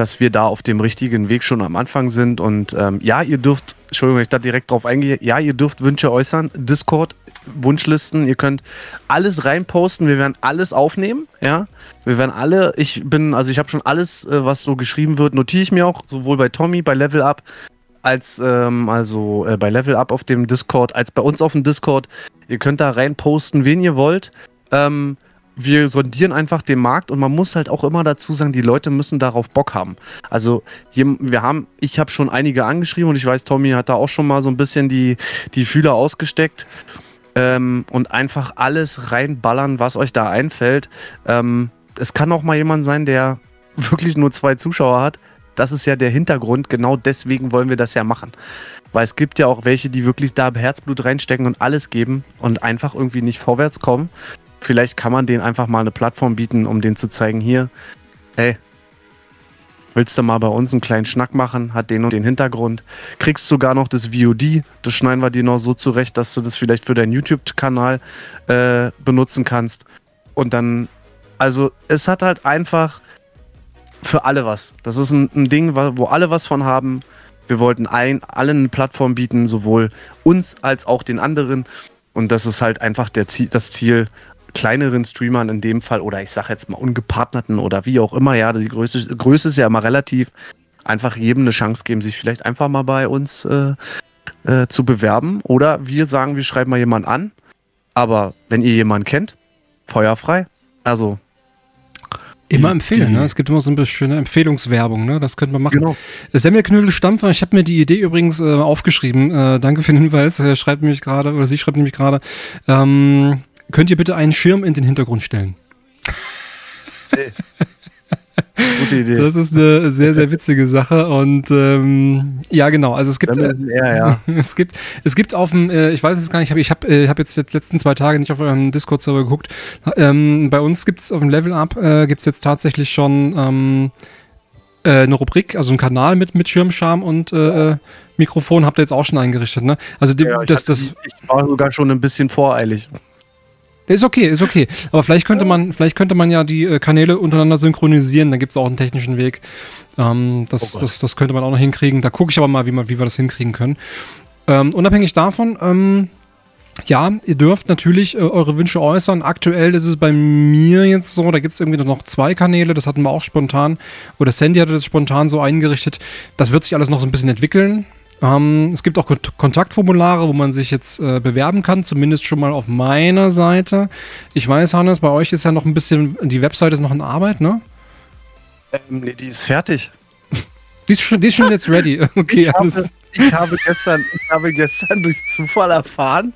dass wir da auf dem richtigen Weg schon am Anfang sind. Und ähm, ja, ihr dürft, Entschuldigung, ich da direkt drauf eingehe, ja, ihr dürft Wünsche äußern. Discord, Wunschlisten, ihr könnt alles reinposten, wir werden alles aufnehmen, ja. Wir werden alle, ich bin, also ich habe schon alles, äh, was so geschrieben wird, notiere ich mir auch, sowohl bei Tommy, bei Level Up, als ähm, also äh, bei Level Up auf dem Discord, als bei uns auf dem Discord. Ihr könnt da reinposten, wen ihr wollt. Ähm, wir sondieren einfach den Markt und man muss halt auch immer dazu sagen, die Leute müssen darauf Bock haben. Also wir haben, ich habe schon einige angeschrieben und ich weiß, Tommy hat da auch schon mal so ein bisschen die, die Fühler ausgesteckt ähm, und einfach alles reinballern, was euch da einfällt. Ähm, es kann auch mal jemand sein, der wirklich nur zwei Zuschauer hat. Das ist ja der Hintergrund. Genau deswegen wollen wir das ja machen. Weil es gibt ja auch welche, die wirklich da Herzblut reinstecken und alles geben und einfach irgendwie nicht vorwärts kommen. Vielleicht kann man denen einfach mal eine Plattform bieten, um denen zu zeigen, hier, hey, willst du mal bei uns einen kleinen Schnack machen, hat den und den Hintergrund, kriegst sogar noch das VOD, das schneiden wir dir noch so zurecht, dass du das vielleicht für deinen YouTube-Kanal äh, benutzen kannst. Und dann Also es hat halt einfach für alle was. Das ist ein, ein Ding, wo alle was von haben. Wir wollten ein, allen eine Plattform bieten, sowohl uns als auch den anderen. Und das ist halt einfach der Ziel, das Ziel, kleineren Streamern in dem Fall, oder ich sage jetzt mal ungepartnerten oder wie auch immer, ja, die Größe, Größe ist ja immer relativ, einfach jedem eine Chance geben, sich vielleicht einfach mal bei uns äh, äh, zu bewerben. Oder wir sagen, wir schreiben mal jemanden an. Aber wenn ihr jemanden kennt, feuerfrei. Also Immer empfehlen, ne? Es gibt immer so ein bisschen Empfehlungswerbung, ne? Das könnte man machen. Genau. Semmelknödel Stampfer, ich habe mir die Idee übrigens äh, aufgeschrieben. Äh, danke für den Hinweis. Er schreibt nämlich gerade, oder sie schreibt nämlich gerade, ähm, könnt ihr bitte einen Schirm in den Hintergrund stellen? Gute Idee. Das ist eine sehr, sehr witzige Sache. Und ähm, ja, genau. Also es gibt, äh, eher, ja. es gibt, es gibt auf dem, äh, ich weiß es gar nicht, ich habe äh, hab jetzt die letzten zwei Tage nicht auf eurem Discord-Server geguckt. Ähm, bei uns gibt es auf dem Level Up äh, gibt es jetzt tatsächlich schon ähm, äh, eine Rubrik, also einen Kanal mit, mit Schirmscham und äh, Mikrofon habt ihr jetzt auch schon eingerichtet, ne? Also die, ja, das, das, ich war sogar schon ein bisschen voreilig. Ist okay, ist okay. Aber vielleicht könnte man, vielleicht könnte man ja die äh, Kanäle untereinander synchronisieren. Da gibt es auch einen technischen Weg. Ähm, das, oh das, das könnte man auch noch hinkriegen. Da gucke ich aber mal, wie, man, wie wir das hinkriegen können. Ähm, unabhängig davon, ähm, ja, ihr dürft natürlich äh, eure Wünsche äußern. Aktuell ist es bei mir jetzt so, da gibt es irgendwie noch zwei Kanäle, das hatten wir auch spontan, oder Sandy hatte das spontan so eingerichtet. Das wird sich alles noch so ein bisschen entwickeln. Ähm, es gibt auch Kont Kontaktformulare, wo man sich jetzt äh, bewerben kann, zumindest schon mal auf meiner Seite. Ich weiß, Hannes, bei euch ist ja noch ein bisschen, die Webseite ist noch in Arbeit, ne? Ähm, nee, die ist fertig. Die ist schon, die ist schon jetzt ready. Okay, ich, habe, ich, habe gestern, ich habe gestern durch Zufall erfahren,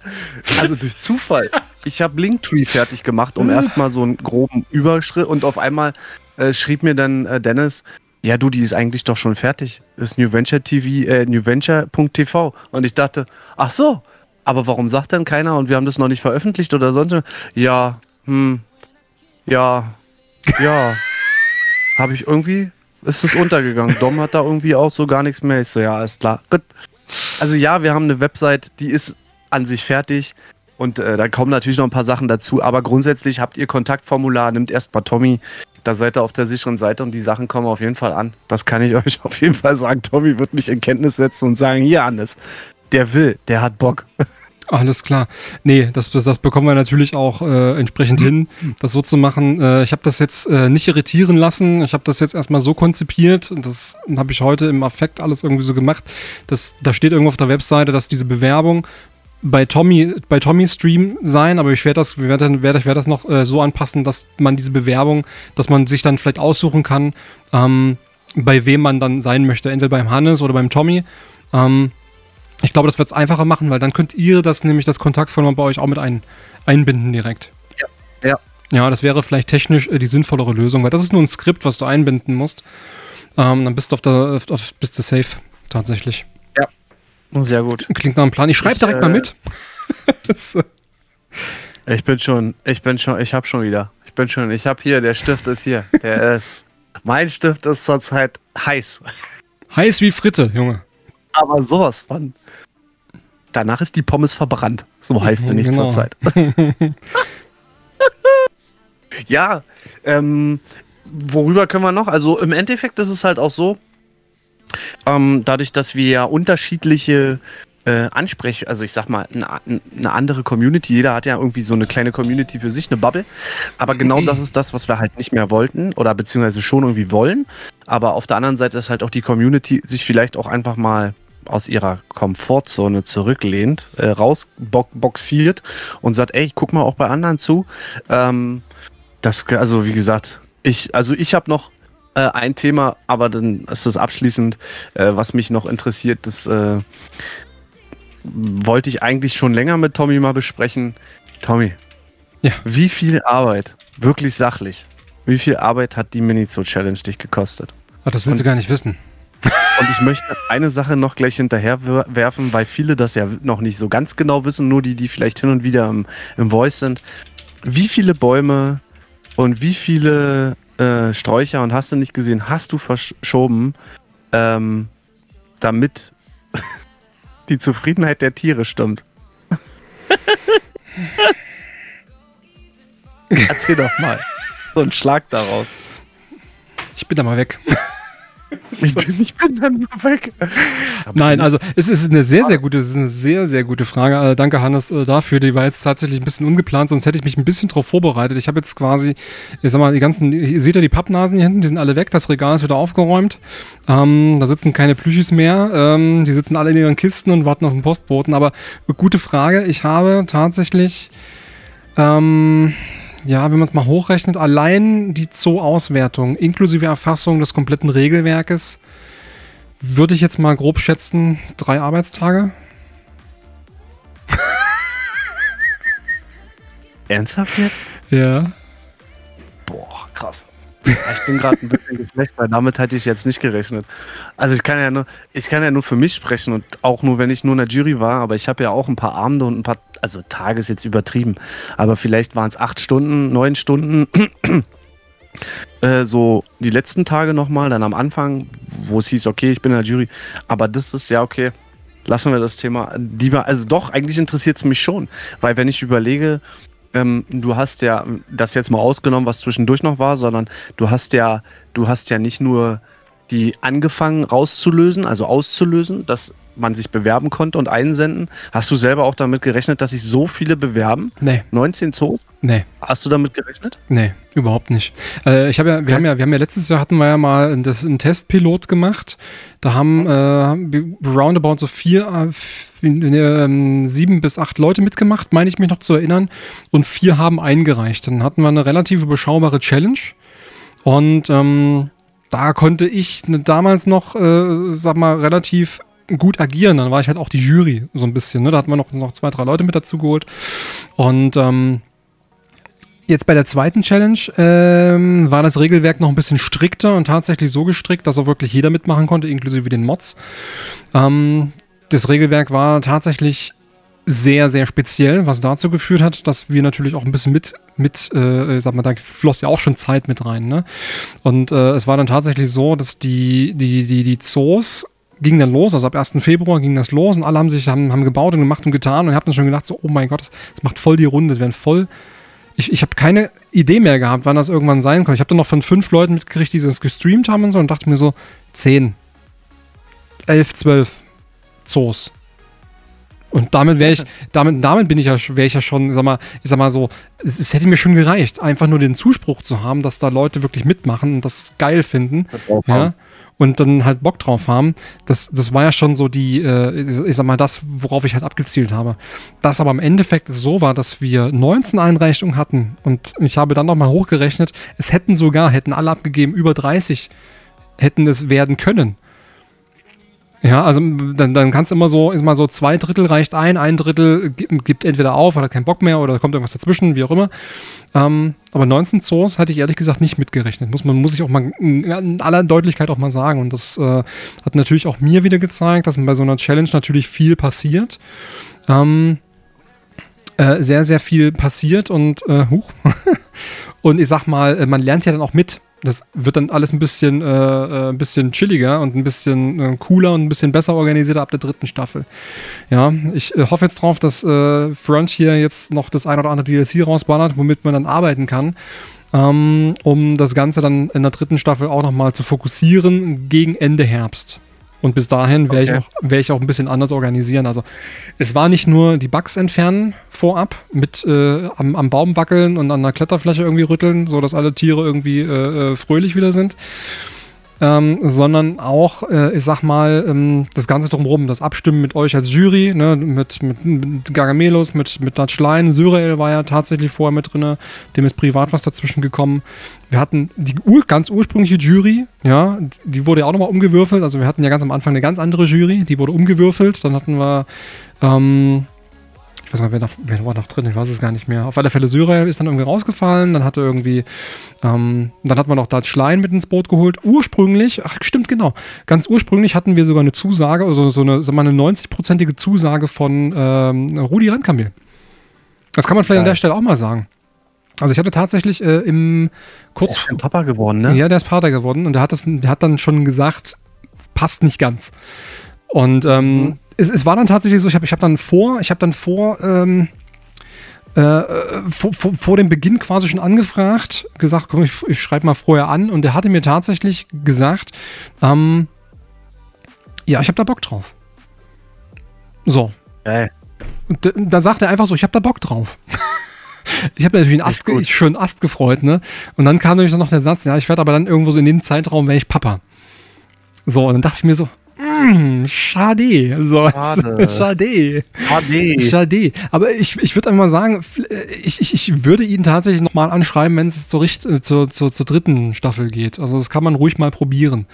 also durch Zufall, ich habe Linktree fertig gemacht, um erstmal so einen groben Überschritt und auf einmal äh, schrieb mir dann äh, Dennis, ja du, die ist eigentlich doch schon fertig. Das ist New Venture TV, äh, newventure.tv. Und ich dachte, ach so, aber warum sagt denn keiner und wir haben das noch nicht veröffentlicht oder sonst? Ja, hm, ja, ja. Habe ich irgendwie, ist es untergegangen. Dom hat da irgendwie auch so gar nichts mehr. Ich so, ja, ist klar. Gut. Also ja, wir haben eine Website, die ist an sich fertig. Und äh, da kommen natürlich noch ein paar Sachen dazu. Aber grundsätzlich habt ihr Kontaktformular, nimmt erst mal Tommy da seid ihr auf der sicheren Seite und die Sachen kommen auf jeden Fall an. Das kann ich euch auf jeden Fall sagen. Tommy wird mich in Kenntnis setzen und sagen, hier Hannes, der will, der hat Bock. Alles klar. Nee, das, das, das bekommen wir natürlich auch äh, entsprechend hin, das so zu machen. Äh, ich habe das jetzt äh, nicht irritieren lassen. Ich habe das jetzt erstmal so konzipiert. Und das habe ich heute im Affekt alles irgendwie so gemacht. Das, da steht irgendwo auf der Webseite, dass diese Bewerbung bei Tommy, bei Tommy Stream sein, aber ich werde das, werde, werde, werde das noch äh, so anpassen, dass man diese Bewerbung, dass man sich dann vielleicht aussuchen kann, ähm, bei wem man dann sein möchte, entweder beim Hannes oder beim Tommy. Ähm, ich glaube, das wird es einfacher machen, weil dann könnt ihr das nämlich das Kontaktformular bei euch auch mit ein, einbinden direkt. Ja. Ja. Ja, das wäre vielleicht technisch äh, die sinnvollere Lösung, weil das ist nur ein Skript, was du einbinden musst. Ähm, dann bist du auf der, auf, auf, bist du safe, tatsächlich. Sehr gut. Klingt nach einem Plan. Ich schreibe direkt äh, mal mit. ich bin schon, ich bin schon, ich habe schon wieder. Ich bin schon, ich habe hier, der Stift ist hier. Der ist, mein Stift ist zurzeit heiß. Heiß wie Fritte, Junge. Aber sowas von. Danach ist die Pommes verbrannt. So heiß bin ich genau. zurzeit. ja, ähm, worüber können wir noch? Also im Endeffekt ist es halt auch so, ähm, dadurch, dass wir ja unterschiedliche äh, Ansprech, also ich sag mal, eine, eine andere Community, jeder hat ja irgendwie so eine kleine Community für sich, eine Bubble. Aber genau das ist das, was wir halt nicht mehr wollten oder beziehungsweise schon irgendwie wollen. Aber auf der anderen Seite ist halt auch die Community sich vielleicht auch einfach mal aus ihrer Komfortzone zurücklehnt, äh, rausboxiert und sagt, ey, ich guck mal auch bei anderen zu. Ähm, das, also wie gesagt, ich, also ich habe noch äh, ein Thema, aber dann ist es abschließend, äh, was mich noch interessiert, das äh, wollte ich eigentlich schon länger mit Tommy mal besprechen. Tommy, ja. wie viel Arbeit, wirklich sachlich, wie viel Arbeit hat die Minizo-Challenge dich gekostet? Ach, das willst und, du gar nicht wissen. Und ich möchte eine Sache noch gleich hinterher werfen, weil viele das ja noch nicht so ganz genau wissen, nur die, die vielleicht hin und wieder im, im Voice sind. Wie viele Bäume und wie viele äh, Sträucher und hast du nicht gesehen, hast du verschoben, ähm, damit die Zufriedenheit der Tiere stimmt. Erzähl doch mal. so ein Schlag daraus. Ich bin da mal weg. Ich bin, ich bin dann mal weg. Nein, also es ist eine sehr, sehr gute, es ist eine sehr, sehr gute Frage. Äh, danke, Hannes, äh, dafür. Die war jetzt tatsächlich ein bisschen ungeplant, sonst hätte ich mich ein bisschen drauf vorbereitet. Ich habe jetzt quasi, ich sag mal, die ganzen, ihr seht ja die Pappnasen hier hinten, die sind alle weg, das Regal ist wieder aufgeräumt. Ähm, da sitzen keine Plüschis mehr. Ähm, die sitzen alle in ihren Kisten und warten auf den Postboten. Aber gute Frage. Ich habe tatsächlich. Ähm, ja, wenn man es mal hochrechnet, allein die Zoo-Auswertung inklusive Erfassung des kompletten Regelwerkes, würde ich jetzt mal grob schätzen, drei Arbeitstage. Ernsthaft jetzt? Ja. Boah, krass. Ich bin gerade ein bisschen geflecht, weil damit hatte ich jetzt nicht gerechnet. Also ich kann ja nur, ich kann ja nur für mich sprechen und auch nur, wenn ich nur in der Jury war, aber ich habe ja auch ein paar Abende und ein paar, also Tage ist jetzt übertrieben, aber vielleicht waren es acht Stunden, neun Stunden. äh, so die letzten Tage nochmal, dann am Anfang, wo es hieß, okay, ich bin in der Jury, aber das ist ja okay. Lassen wir das Thema. Die, also doch, eigentlich interessiert es mich schon, weil wenn ich überlege, ähm, du hast ja das jetzt mal ausgenommen, was zwischendurch noch war, sondern du hast ja, du hast ja nicht nur die angefangen rauszulösen, also auszulösen, dass man sich bewerben konnte und einsenden. Hast du selber auch damit gerechnet, dass sich so viele bewerben? Nee. 19 Zoos? Nee. Hast du damit gerechnet? Nee, überhaupt nicht. Äh, ich habe ja, wir haben ja, wir haben ja letztes Jahr hatten wir ja mal das, einen Testpilot gemacht. Da haben äh, roundabout so vier, äh, äh, sieben bis acht Leute mitgemacht, meine ich mich noch zu erinnern. Und vier haben eingereicht. Dann hatten wir eine relativ überschaubare Challenge. Und ähm, da konnte ich damals noch, äh, sag mal, relativ gut agieren. Dann war ich halt auch die Jury so ein bisschen. Ne? Da hatten wir noch, noch zwei, drei Leute mit dazu geholt. Und ähm, jetzt bei der zweiten Challenge ähm, war das Regelwerk noch ein bisschen strikter und tatsächlich so gestrickt, dass auch wirklich jeder mitmachen konnte, inklusive den Mods. Ähm, das Regelwerk war tatsächlich sehr, sehr speziell, was dazu geführt hat, dass wir natürlich auch ein bisschen mit, mit äh, sag mal, da floss ja auch schon Zeit mit rein, ne? Und äh, es war dann tatsächlich so, dass die, die, die, die Zoos ging dann los, also ab 1. Februar ging das los und alle haben sich, haben, haben gebaut und gemacht und getan und ich habe dann schon gedacht, so, oh mein Gott, das, das macht voll die Runde, das werden voll. Ich, ich habe keine Idee mehr gehabt, wann das irgendwann sein kann. Ich habe dann noch von fünf Leuten mitgekriegt, die das gestreamt haben und so und dachte mir so, zehn, elf, zwölf Zoos. Und damit wäre ich, damit, damit bin ich ja, wäre ich ja schon, sag mal, ich sag mal so, es, es, hätte mir schon gereicht, einfach nur den Zuspruch zu haben, dass da Leute wirklich mitmachen und das geil finden. Ja. Und dann halt Bock drauf haben. Das, das war ja schon so die, äh, ich sag mal, das, worauf ich halt abgezielt habe. Das aber im Endeffekt so war, dass wir 19 Einreichungen hatten und ich habe dann nochmal hochgerechnet, es hätten sogar, hätten alle abgegeben, über 30 hätten es werden können. Ja, also dann, dann kannst du immer so, ist mal so, zwei Drittel reicht ein, ein Drittel gibt entweder auf, hat keinen Bock mehr oder kommt irgendwas dazwischen, wie auch immer. Ähm, aber 19 Zoos hatte ich ehrlich gesagt nicht mitgerechnet. Muss man, muss ich auch mal in aller Deutlichkeit auch mal sagen. Und das äh, hat natürlich auch mir wieder gezeigt, dass bei so einer Challenge natürlich viel passiert. Ähm, äh, sehr, sehr viel passiert und äh, huch. und ich sag mal, äh, man lernt ja dann auch mit das wird dann alles ein bisschen, äh, äh, ein bisschen chilliger und ein bisschen äh, cooler und ein bisschen besser organisiert ab der dritten Staffel. Ja, ich äh, hoffe jetzt drauf, dass äh, Frontier jetzt noch das ein oder andere DLC rausballert, womit man dann arbeiten kann. Ähm, um das Ganze dann in der dritten Staffel auch nochmal zu fokussieren gegen Ende Herbst. Und bis dahin werde okay. ich, werd ich auch ein bisschen anders organisieren. Also es war nicht nur die Bugs entfernen vorab mit äh, am, am, Baum wackeln und an der Kletterfläche irgendwie rütteln, sodass alle Tiere irgendwie äh, äh, fröhlich wieder sind ähm, sondern auch, äh, ich sag mal, ähm, das Ganze drumherum, das Abstimmen mit euch als Jury, ne, mit, mit, mit Gargamelos, mit, mit Datschlein, Syrael war ja tatsächlich vorher mit drin, dem ist privat was dazwischen gekommen. Wir hatten die ur, ganz ursprüngliche Jury, ja, die wurde ja auch nochmal umgewürfelt, also wir hatten ja ganz am Anfang eine ganz andere Jury, die wurde umgewürfelt, dann hatten wir ähm, weiß gar nicht, wer, noch, wer war noch drin, ich weiß es gar nicht mehr. Auf alle Fälle Syrer ist dann irgendwie rausgefallen, dann hatte irgendwie, ähm, dann hat man noch Dutch Schlein mit ins Boot geholt. Ursprünglich, ach stimmt genau, ganz ursprünglich hatten wir sogar eine Zusage, also so eine, sagen wir mal, eine 90-prozentige Zusage von ähm, Rudi Randkamil. Das kann man vielleicht Geil. an der Stelle auch mal sagen. Also ich hatte tatsächlich äh, im kurz... Der ist Papa geworden, ne? Ja, der ist Vater geworden und der hat, das, der hat dann schon gesagt, passt nicht ganz. Und ähm, mhm es, es war dann tatsächlich so, ich habe ich hab dann vor, ich habe dann vor, ähm, äh, vor, vor, vor, dem Beginn quasi schon angefragt, gesagt, komm, ich, ich schreibe mal vorher an und der hatte mir tatsächlich gesagt, ähm, ja, ich habe da Bock drauf. So. Äh. Und da sagt er einfach so, ich habe da Bock drauf. ich habe natürlich einen Ast, ich schön Ast gefreut, ne? Und dann kam natürlich noch der Satz, ja, ich werde aber dann irgendwo so in dem Zeitraum, wäre ich Papa. So, und dann dachte ich mir so, Mm, schade. So, schade. schade. Schade. Schade. Aber ich, ich würde einmal sagen, ich, ich, ich würde ihn tatsächlich nochmal anschreiben, wenn es zur, Richt, äh, zur, zur, zur dritten Staffel geht. Also das kann man ruhig mal probieren.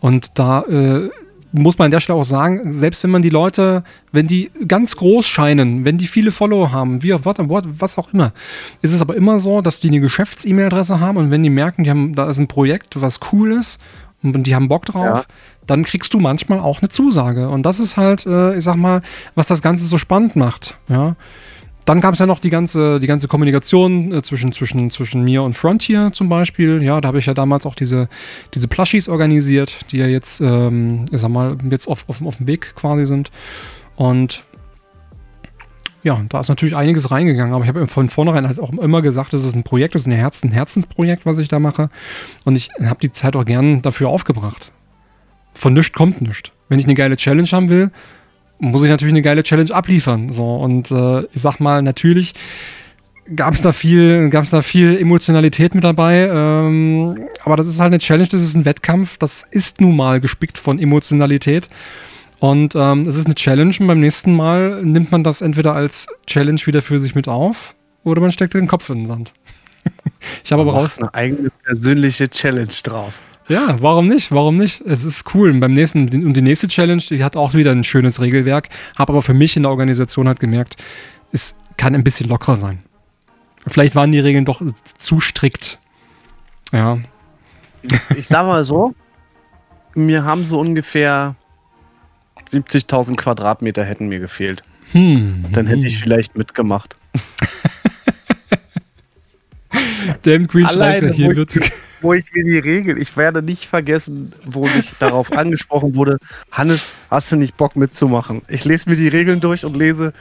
Und da äh, muss man an der Stelle auch sagen, selbst wenn man die Leute, wenn die ganz groß scheinen, wenn die viele Follower haben, wie was auch immer, ist es aber immer so, dass die eine Geschäfts-E-Mail-Adresse haben und wenn die merken, die haben, da ist ein Projekt, was cool ist und die haben Bock drauf, ja. Dann kriegst du manchmal auch eine Zusage. Und das ist halt, äh, ich sag mal, was das Ganze so spannend macht. Ja. Dann gab es ja noch die ganze, die ganze Kommunikation äh, zwischen, zwischen, zwischen mir und Frontier zum Beispiel. Ja, da habe ich ja damals auch diese, diese Plushies organisiert, die ja jetzt, ähm, ich sag mal, jetzt auf, auf, auf dem Weg quasi sind. Und ja, da ist natürlich einiges reingegangen, aber ich habe von vornherein halt auch immer gesagt, das ist ein Projekt, das ist ein, Herz, ein Herzensprojekt, was ich da mache. Und ich habe die Zeit auch gern dafür aufgebracht. Von nichts kommt nichts. Wenn ich eine geile Challenge haben will, muss ich natürlich eine geile Challenge abliefern. So, und äh, ich sag mal, natürlich gab es da viel, gab es da viel Emotionalität mit dabei. Ähm, aber das ist halt eine Challenge, das ist ein Wettkampf, das ist nun mal gespickt von Emotionalität. Und ähm, es ist eine Challenge und beim nächsten Mal nimmt man das entweder als Challenge wieder für sich mit auf oder man steckt den Kopf in den Sand. ich habe aber raus. Eine eigene persönliche Challenge drauf. Ja, warum nicht? Warum nicht? Es ist cool. Und beim nächsten, und die nächste Challenge, die hat auch wieder ein schönes Regelwerk, habe aber für mich in der Organisation halt gemerkt, es kann ein bisschen lockerer sein. Vielleicht waren die Regeln doch zu strikt. Ja. Ich sag mal so, mir haben so ungefähr 70.000 Quadratmeter hätten mir gefehlt. Hm. Dann hätte ich vielleicht mitgemacht. Damn Green Alleine, hier wird wo ich mir die Regeln, ich werde nicht vergessen, wo ich darauf angesprochen wurde, Hannes, hast du nicht Bock mitzumachen? Ich lese mir die Regeln durch und lese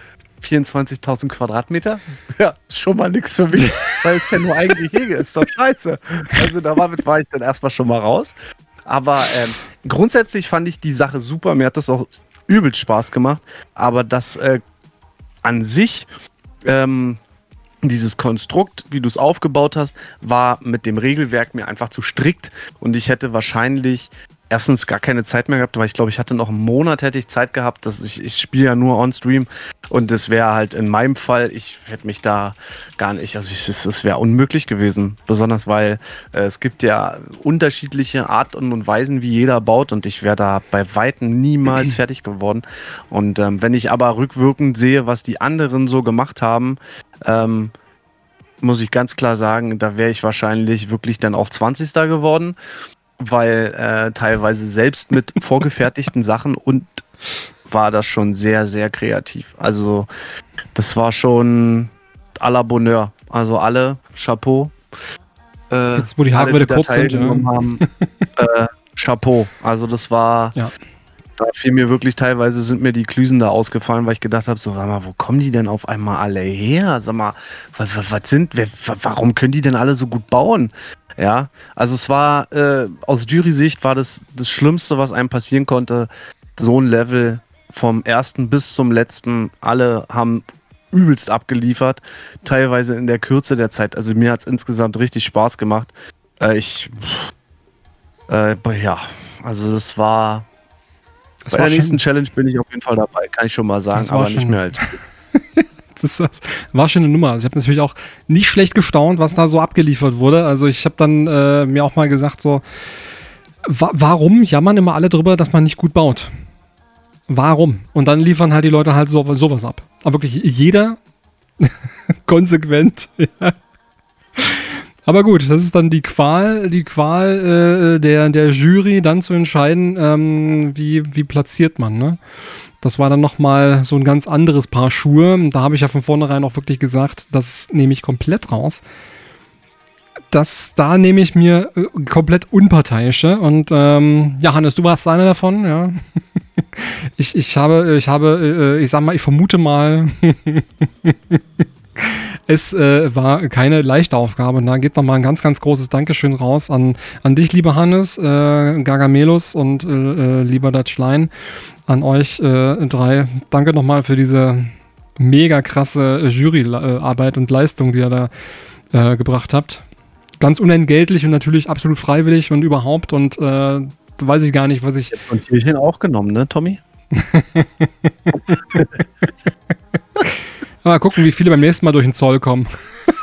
24.000 Quadratmeter. Ja, ist schon mal nichts für mich, weil es ja nur ein Gehege ist. Doch scheiße. Also damit war ich dann erstmal schon mal raus. Aber ähm, grundsätzlich fand ich die Sache super. Mir hat das auch übel Spaß gemacht. Aber das äh, an sich ähm, dieses Konstrukt, wie du es aufgebaut hast, war mit dem Regelwerk mir einfach zu strikt und ich hätte wahrscheinlich erstens gar keine Zeit mehr gehabt, weil ich glaube, ich hatte noch einen Monat hätte ich Zeit gehabt, dass ich, ich spiele ja nur on Stream und das wäre halt in meinem Fall, ich hätte mich da gar nicht, also es wäre unmöglich gewesen, besonders weil äh, es gibt ja unterschiedliche Arten und Weisen, wie jeder baut und ich wäre da bei Weitem niemals fertig geworden. Und ähm, wenn ich aber rückwirkend sehe, was die anderen so gemacht haben, ähm, muss ich ganz klar sagen, da wäre ich wahrscheinlich wirklich dann auch 20. geworden weil äh, teilweise selbst mit vorgefertigten Sachen und war das schon sehr, sehr kreativ. Also das war schon à la Bonheur. Also alle, Chapeau. Äh, Jetzt, wo die Haare wieder kurz sind, ja. haben, äh, Chapeau. Also das war, ja. Da fiel mir wirklich teilweise sind mir die Klüsen da ausgefallen, weil ich gedacht habe, so, mal, wo kommen die denn auf einmal alle her? Sag mal, was, was sind, wer, warum können die denn alle so gut bauen? Ja, also es war äh, aus Jury-Sicht war das das Schlimmste, was einem passieren konnte. So ein Level vom ersten bis zum letzten. Alle haben übelst abgeliefert, teilweise in der Kürze der Zeit. Also mir hat es insgesamt richtig Spaß gemacht. Äh, ich, äh, ja, also das war. Das bei der nächsten Challenge bin ich auf jeden Fall dabei, kann ich schon mal sagen, aber nicht mehr halt. das, das, war schon eine Nummer. Also ich habe natürlich auch nicht schlecht gestaunt, was da so abgeliefert wurde. Also ich habe dann äh, mir auch mal gesagt, so, wa warum jammern immer alle drüber, dass man nicht gut baut? Warum? Und dann liefern halt die Leute halt so, sowas ab. Aber wirklich jeder konsequent. Ja. Aber gut, das ist dann die Qual, die Qual äh, der, der Jury, dann zu entscheiden, ähm, wie, wie platziert man. Ne? Das war dann nochmal so ein ganz anderes Paar Schuhe. Da habe ich ja von vornherein auch wirklich gesagt, das nehme ich komplett raus. Das, da nehme ich mir äh, komplett unparteiische. Und ähm, ja, Hannes, du warst einer davon, ja. ich, ich habe, ich habe, äh, ich sag mal, ich vermute mal, Es äh, war keine leichte Aufgabe. Und da geht nochmal ein ganz, ganz großes Dankeschön raus an, an dich, lieber Hannes, äh, Gargamelus und äh, äh lieber Dutchline, an euch äh, drei. Danke nochmal für diese mega krasse Juryarbeit und Leistung, die ihr da äh, gebracht habt. Ganz unentgeltlich und natürlich absolut freiwillig und überhaupt. Und weiß ich gar nicht, was ich. Jetzt ein Tierchen auch genommen, ne, Tommy? Mal gucken, wie viele beim nächsten Mal durch den Zoll kommen.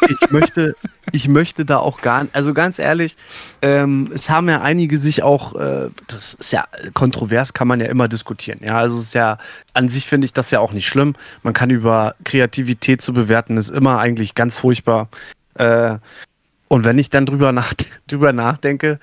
ich möchte, ich möchte da auch gar nicht, also ganz ehrlich, ähm, es haben ja einige sich auch, äh, das ist ja kontrovers, kann man ja immer diskutieren. Ja, also es ist ja, an sich finde ich das ja auch nicht schlimm. Man kann über Kreativität zu bewerten, ist immer eigentlich ganz furchtbar. Äh, und wenn ich dann drüber, nach, drüber nachdenke,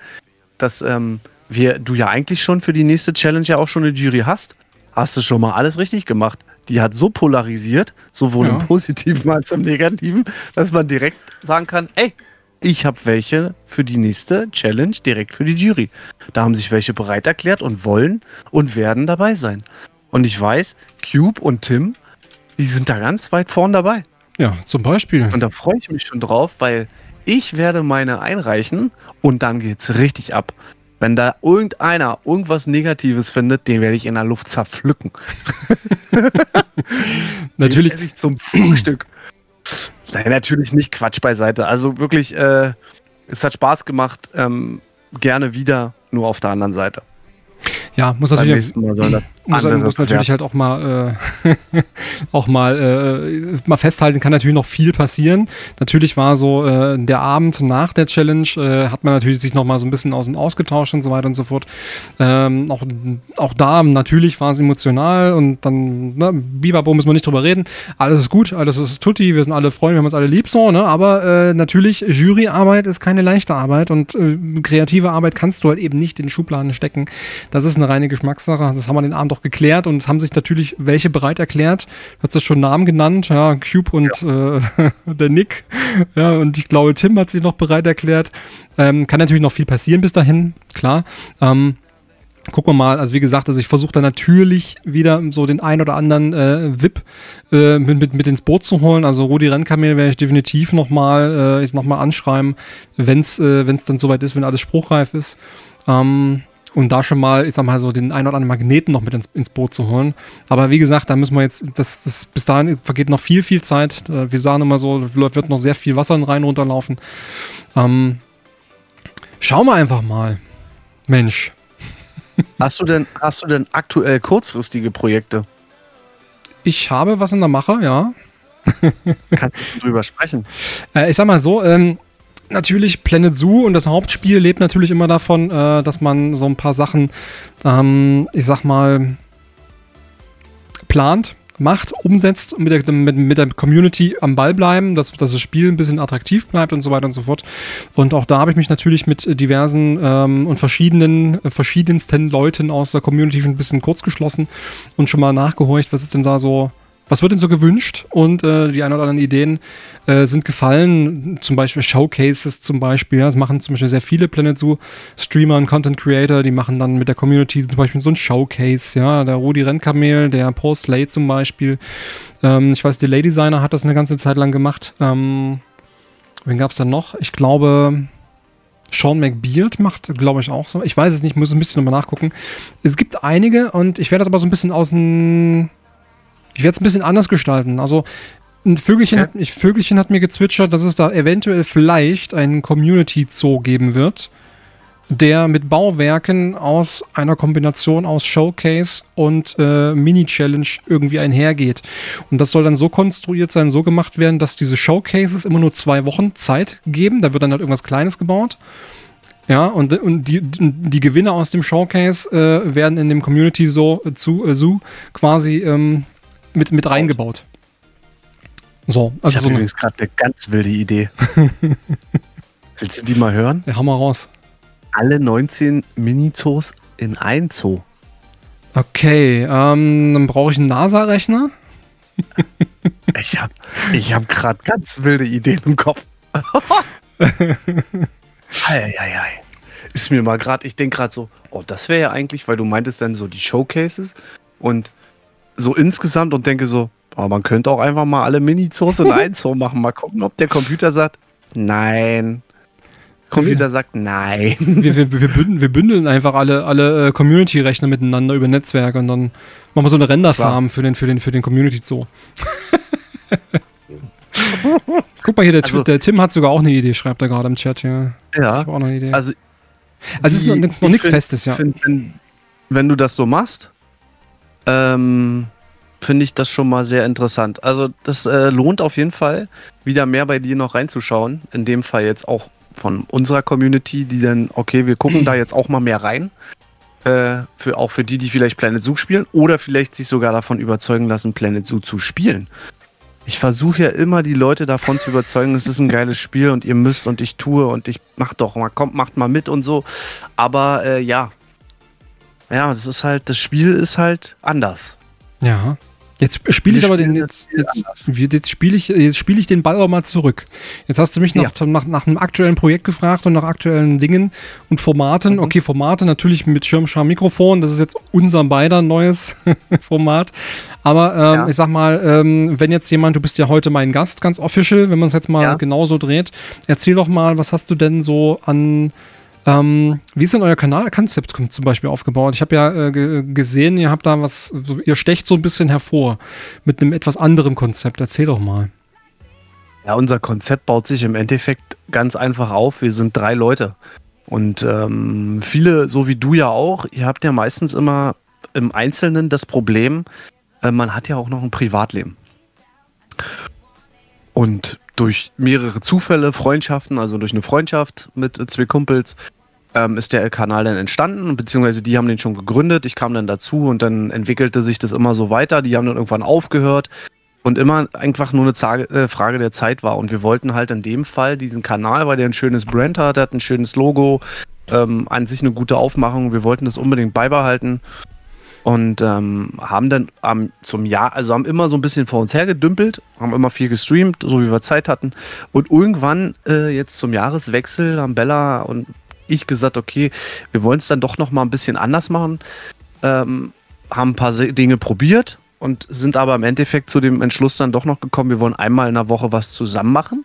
dass ähm, wir, du ja eigentlich schon für die nächste Challenge ja auch schon eine Jury hast, hast du schon mal alles richtig gemacht die hat so polarisiert, sowohl ja. im Positiven als auch im Negativen, dass man direkt sagen kann, ey, ich habe welche für die nächste Challenge direkt für die Jury. Da haben sich welche bereit erklärt und wollen und werden dabei sein. Und ich weiß, Cube und Tim, die sind da ganz weit vorn dabei. Ja, zum Beispiel. Und da freue ich mich schon drauf, weil ich werde meine einreichen und dann geht's richtig ab. Wenn da irgendeiner irgendwas Negatives findet, den werde ich in der Luft zerpflücken. natürlich. Den ich zum Frühstück. Nein, natürlich nicht Quatsch beiseite. Also wirklich, äh, es hat Spaß gemacht. Ähm, gerne wieder, nur auf der anderen Seite. Ja, muss natürlich, muss, muss natürlich halt auch mal, äh, auch mal, äh, mal festhalten, kann natürlich noch viel passieren. Natürlich war so äh, der Abend nach der Challenge, äh, hat man natürlich sich noch mal so ein bisschen aus ausgetauscht und so weiter und so fort. Ähm, auch, auch da natürlich war es emotional und dann, ne, Bibabo müssen wir nicht drüber reden. Alles ist gut, alles ist tutti, wir sind alle Freunde, wir haben uns alle lieb so, ne? aber äh, natürlich, Juryarbeit ist keine leichte Arbeit und äh, kreative Arbeit kannst du halt eben nicht in Schubladen stecken. Das ist eine reine Geschmackssache. Das haben wir den Abend doch geklärt und es haben sich natürlich welche bereit erklärt. Du hast ja schon Namen genannt, ja, Cube und ja. äh, der Nick. Ja, und ich glaube, Tim hat sich noch bereit erklärt. Ähm, kann natürlich noch viel passieren bis dahin, klar. Ähm, gucken wir mal, also wie gesagt, also ich versuche da natürlich wieder so den ein oder anderen äh, VIP äh, mit, mit, mit ins Boot zu holen. Also Rudi Rennkamel werde ich definitiv nochmal äh, noch anschreiben, wenn es äh, dann soweit ist, wenn alles spruchreif ist. Ähm, und da schon mal, ich sag mal, so den ein oder anderen Magneten noch mit ins, ins Boot zu holen. Aber wie gesagt, da müssen wir jetzt, das, das, bis dahin vergeht noch viel, viel Zeit. Äh, wir sagen immer so, wird noch sehr viel Wasser in den Rhein runterlaufen. Ähm, schauen wir einfach mal. Mensch. Hast du denn, hast du denn aktuell kurzfristige Projekte? Ich habe was in der Mache, ja. Kannst du drüber sprechen? Äh, ich sag mal so, ähm, natürlich Planet Zoo und das Hauptspiel lebt natürlich immer davon, äh, dass man so ein paar Sachen, ähm, ich sag mal, plant, macht, umsetzt und mit der, mit, mit der Community am Ball bleiben, dass, dass das Spiel ein bisschen attraktiv bleibt und so weiter und so fort. Und auch da habe ich mich natürlich mit diversen ähm, und verschiedenen, äh, verschiedensten Leuten aus der Community schon ein bisschen kurz geschlossen und schon mal nachgehorcht, was ist denn da so was wird denn so gewünscht? Und äh, die ein oder anderen Ideen äh, sind gefallen. Zum Beispiel Showcases zum Beispiel. Ja, das machen zum Beispiel sehr viele Planet Zoo Streamer und Content Creator. Die machen dann mit der Community zum Beispiel so ein Showcase. Ja, der Rudi Rennkamel, der Paul Slade zum Beispiel. Ähm, ich weiß, der Lady Designer hat das eine ganze Zeit lang gemacht. Ähm, wen gab es dann noch? Ich glaube, Sean McBeard macht, glaube ich, auch so. Ich weiß es nicht, muss ein bisschen nochmal nachgucken. Es gibt einige und ich werde das aber so ein bisschen aus dem ich werde es ein bisschen anders gestalten. Also ein Vögelchen, okay. hat, ich, Vögelchen hat mir gezwitschert, dass es da eventuell vielleicht einen Community Zoo geben wird, der mit Bauwerken aus einer Kombination aus Showcase und äh, Mini-Challenge irgendwie einhergeht. Und das soll dann so konstruiert sein, so gemacht werden, dass diese Showcases immer nur zwei Wochen Zeit geben. Da wird dann halt irgendwas Kleines gebaut. Ja, und, und die, die Gewinne aus dem Showcase äh, werden in dem Community Zoo, äh, zu, äh, Zoo quasi ähm, mit, mit reingebaut. So, also ich so übrigens gerade eine ganz wilde Idee. Willst du die mal hören? Ja, hau mal raus. Alle 19 Mini-Zoos in ein Zoo. Okay, ähm, dann brauche ich einen NASA-Rechner. ich habe ich hab gerade ganz wilde Ideen im Kopf. Eieiei. Ist mir mal gerade, ich denke gerade so, oh, das wäre ja eigentlich, weil du meintest dann so die Showcases und so insgesamt und denke so, Aber man könnte auch einfach mal alle Mini-Zoos in einen Zoo machen. Mal gucken, ob der Computer sagt, nein. Computer sagt nein. Wir, wir, wir, bündeln, wir bündeln einfach alle, alle äh, Community-Rechner miteinander über Netzwerke und dann machen wir so eine Renderfarm für den, für den, für den Community-Zoo. Guck mal hier, der, also, der, Tim hat sogar auch eine Idee, schreibt er gerade im Chat hier. Ja. Ich auch noch eine Idee. Also, also es ist noch, noch nichts Festes, ja. Find, wenn, wenn, du das so machst, ähm, finde ich das schon mal sehr interessant. Also das äh, lohnt auf jeden Fall, wieder mehr bei dir noch reinzuschauen. In dem Fall jetzt auch von unserer Community, die dann, okay, wir gucken da jetzt auch mal mehr rein. Äh, für, auch für die, die vielleicht Planet Zoo spielen oder vielleicht sich sogar davon überzeugen lassen, Planet Zoo zu spielen. Ich versuche ja immer die Leute davon zu überzeugen, es ist ein geiles Spiel und ihr müsst und ich tue und ich mach doch mal, kommt, macht mal mit und so. Aber äh, ja. Ja, das ist halt, das Spiel ist halt anders. Ja. Jetzt spiele ich aber den jetzt, jetzt, jetzt spiele ich jetzt spiele ich den Ball aber mal zurück. Jetzt hast du mich nach, ja. nach, nach einem aktuellen Projekt gefragt und nach aktuellen Dingen und Formaten. Mhm. Okay, Formate natürlich mit Schirmscham Mikrofon, das ist jetzt unser beider neues Format. Aber ähm, ja. ich sag mal, ähm, wenn jetzt jemand, du bist ja heute mein Gast, ganz official, wenn man es jetzt mal ja. genauso dreht, erzähl doch mal, was hast du denn so an ähm, wie ist denn euer Kanalkonzept zum Beispiel aufgebaut? Ich habe ja äh, gesehen, ihr habt da was, ihr stecht so ein bisschen hervor mit einem etwas anderen Konzept. Erzähl doch mal. Ja, unser Konzept baut sich im Endeffekt ganz einfach auf. Wir sind drei Leute. Und ähm, viele, so wie du ja auch, ihr habt ja meistens immer im Einzelnen das Problem, äh, man hat ja auch noch ein Privatleben. Und durch mehrere Zufälle, Freundschaften, also durch eine Freundschaft mit zwei Kumpels, ähm, ist der Kanal dann entstanden, beziehungsweise die haben den schon gegründet. Ich kam dann dazu und dann entwickelte sich das immer so weiter. Die haben dann irgendwann aufgehört und immer einfach nur eine äh, Frage der Zeit war. Und wir wollten halt in dem Fall diesen Kanal, weil der ein schönes Brand hat, hat ein schönes Logo, ähm, an sich eine gute Aufmachung. Wir wollten das unbedingt beibehalten und ähm, haben dann ähm, zum Jahr, also haben immer so ein bisschen vor uns hergedümpelt, haben immer viel gestreamt, so wie wir Zeit hatten. Und irgendwann äh, jetzt zum Jahreswechsel haben Bella und ich gesagt, okay, wir wollen es dann doch noch mal ein bisschen anders machen. Ähm, haben ein paar Dinge probiert und sind aber im Endeffekt zu dem Entschluss dann doch noch gekommen, wir wollen einmal in der Woche was zusammen machen.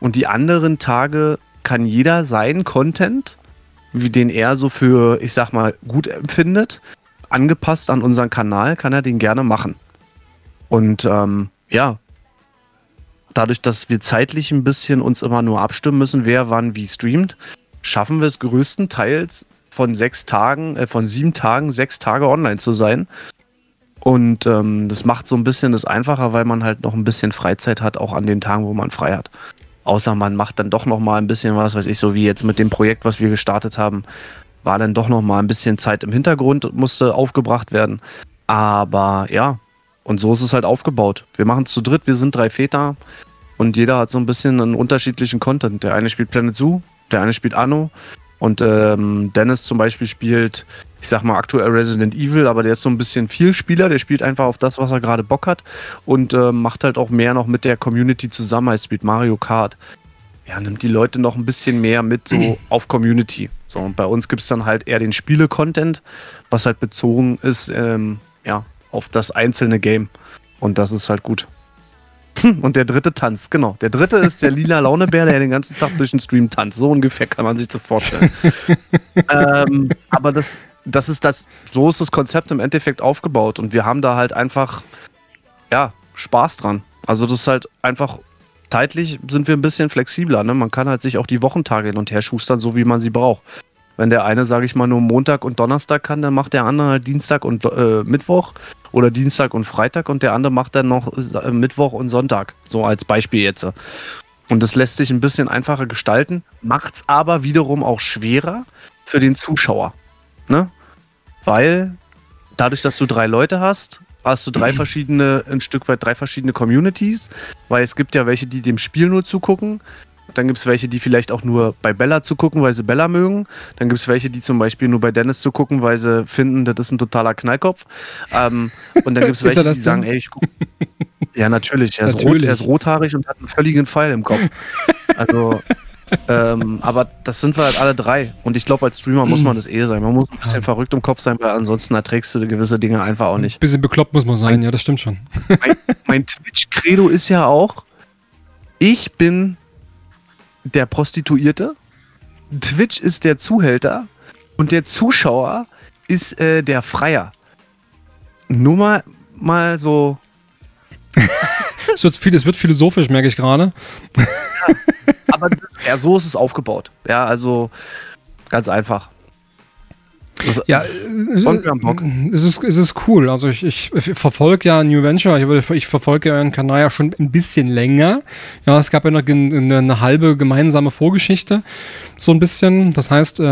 Und die anderen Tage kann jeder seinen Content, wie den er so für, ich sag mal, gut empfindet, angepasst an unseren Kanal, kann er den gerne machen. Und ähm, ja, dadurch, dass wir zeitlich ein bisschen uns immer nur abstimmen müssen, wer wann wie streamt, schaffen wir es größtenteils von sechs Tagen, äh, von sieben Tagen, sechs Tage online zu sein. Und ähm, das macht so ein bisschen das einfacher, weil man halt noch ein bisschen Freizeit hat, auch an den Tagen, wo man frei hat. Außer man macht dann doch noch mal ein bisschen was, weiß ich, so wie jetzt mit dem Projekt, was wir gestartet haben, war dann doch noch mal ein bisschen Zeit im Hintergrund und musste aufgebracht werden. Aber ja, und so ist es halt aufgebaut. Wir machen es zu dritt, wir sind drei Väter und jeder hat so ein bisschen einen unterschiedlichen Content. Der eine spielt Planet Zoo, der eine spielt Anno und ähm, Dennis zum Beispiel spielt, ich sag mal aktuell Resident Evil, aber der ist so ein bisschen viel Spieler, der spielt einfach auf das, was er gerade Bock hat und äh, macht halt auch mehr noch mit der Community zusammen, er spielt Mario Kart. Ja, nimmt die Leute noch ein bisschen mehr mit so auf Community. So, und bei uns gibt es dann halt eher den Spiele-Content, was halt bezogen ist, ähm, ja, auf das einzelne Game. Und das ist halt gut. Und der dritte tanzt, genau. Der dritte ist der lila Launebär, der den ganzen Tag durch den Stream tanzt. So ungefähr kann man sich das vorstellen. ähm, aber das, das ist das, so ist das Konzept im Endeffekt aufgebaut. Und wir haben da halt einfach, ja, Spaß dran. Also das ist halt einfach, zeitlich sind wir ein bisschen flexibler. Ne? Man kann halt sich auch die Wochentage hin und her schustern, so wie man sie braucht. Wenn der eine, sage ich mal, nur Montag und Donnerstag kann, dann macht der andere halt Dienstag und äh, Mittwoch oder Dienstag und Freitag und der andere macht dann noch äh, Mittwoch und Sonntag. So als Beispiel jetzt. Und das lässt sich ein bisschen einfacher gestalten, macht es aber wiederum auch schwerer für den Zuschauer. Ne? Weil dadurch, dass du drei Leute hast, hast du drei verschiedene, ein Stück weit drei verschiedene Communities, weil es gibt ja welche, die dem Spiel nur zugucken, dann gibt es welche, die vielleicht auch nur bei Bella zu gucken, weil sie Bella mögen. Dann gibt es welche, die zum Beispiel nur bei Dennis zu gucken, weil sie finden, das ist ein totaler Knallkopf. Ähm, und dann gibt es welche, die sagen, ey, ich gucke. Ja, natürlich. Er, natürlich. Ist rot, er ist rothaarig und hat einen völligen Pfeil im Kopf. Also, ähm, aber das sind wir halt alle drei. Und ich glaube, als Streamer muss man das eh sein. Man muss ein bisschen verrückt im Kopf sein, weil ansonsten erträgst du gewisse Dinge einfach auch nicht. Ein bisschen bekloppt muss man sein, ja, das stimmt schon. mein, mein Twitch-Credo ist ja auch, ich bin der Prostituierte, Twitch ist der Zuhälter und der Zuschauer ist äh, der Freier. Nur mal, mal so. es, wird viel, es wird philosophisch, merke ich gerade. Ja, aber das, ja, so ist es aufgebaut. Ja, also ganz einfach. Das, ja, äh, es ist, es ist cool. Also ich, ich, verfolge ja New Venture, ich, ich verfolge euren Kanal ja schon ein bisschen länger. Ja, es gab ja noch eine, eine halbe gemeinsame Vorgeschichte, so ein bisschen. Das heißt, äh,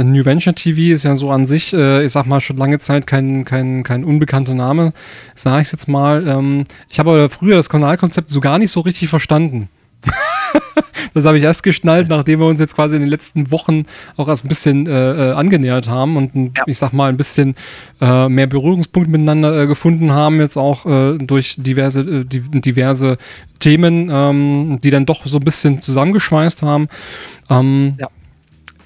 äh New Venture TV ist ja so an sich, äh, ich sag mal, schon lange Zeit kein, kein, kein unbekannter Name, sage ich jetzt mal. Ähm, ich habe aber früher das Kanalkonzept so gar nicht so richtig verstanden. das habe ich erst geschnallt, nachdem wir uns jetzt quasi in den letzten Wochen auch erst ein bisschen äh, äh angenähert haben und ein, ja. ich sag mal ein bisschen äh, mehr Berührungspunkte miteinander äh, gefunden haben, jetzt auch äh, durch diverse, äh, die, diverse Themen, ähm, die dann doch so ein bisschen zusammengeschweißt haben. Ähm, ja.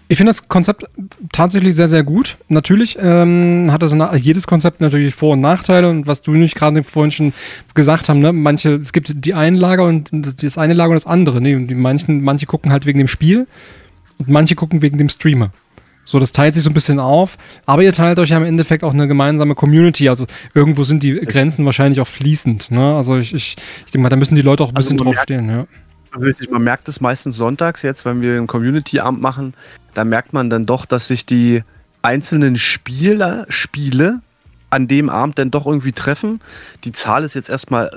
Ich finde das Konzept tatsächlich sehr, sehr gut. Natürlich ähm, hat das jedes Konzept natürlich Vor- und Nachteile und was du nicht gerade vorhin schon gesagt haben, ne, manche, es gibt die einen Lager und das eine Lager und das andere. Ne? Und die manchen, manche gucken halt wegen dem Spiel und manche gucken wegen dem Streamer. So, das teilt sich so ein bisschen auf, aber ihr teilt euch ja im Endeffekt auch eine gemeinsame Community. Also irgendwo sind die Grenzen wahrscheinlich auch fließend. Ne? Also ich, ich, ich denke mal, da müssen die Leute auch ein also bisschen drauf stehen. Ja. Richtig, man merkt es meistens sonntags jetzt, wenn wir ein Community-Amt machen, da merkt man dann doch, dass sich die einzelnen Spieler, Spiele an dem Abend dann doch irgendwie treffen. Die Zahl ist jetzt erstmal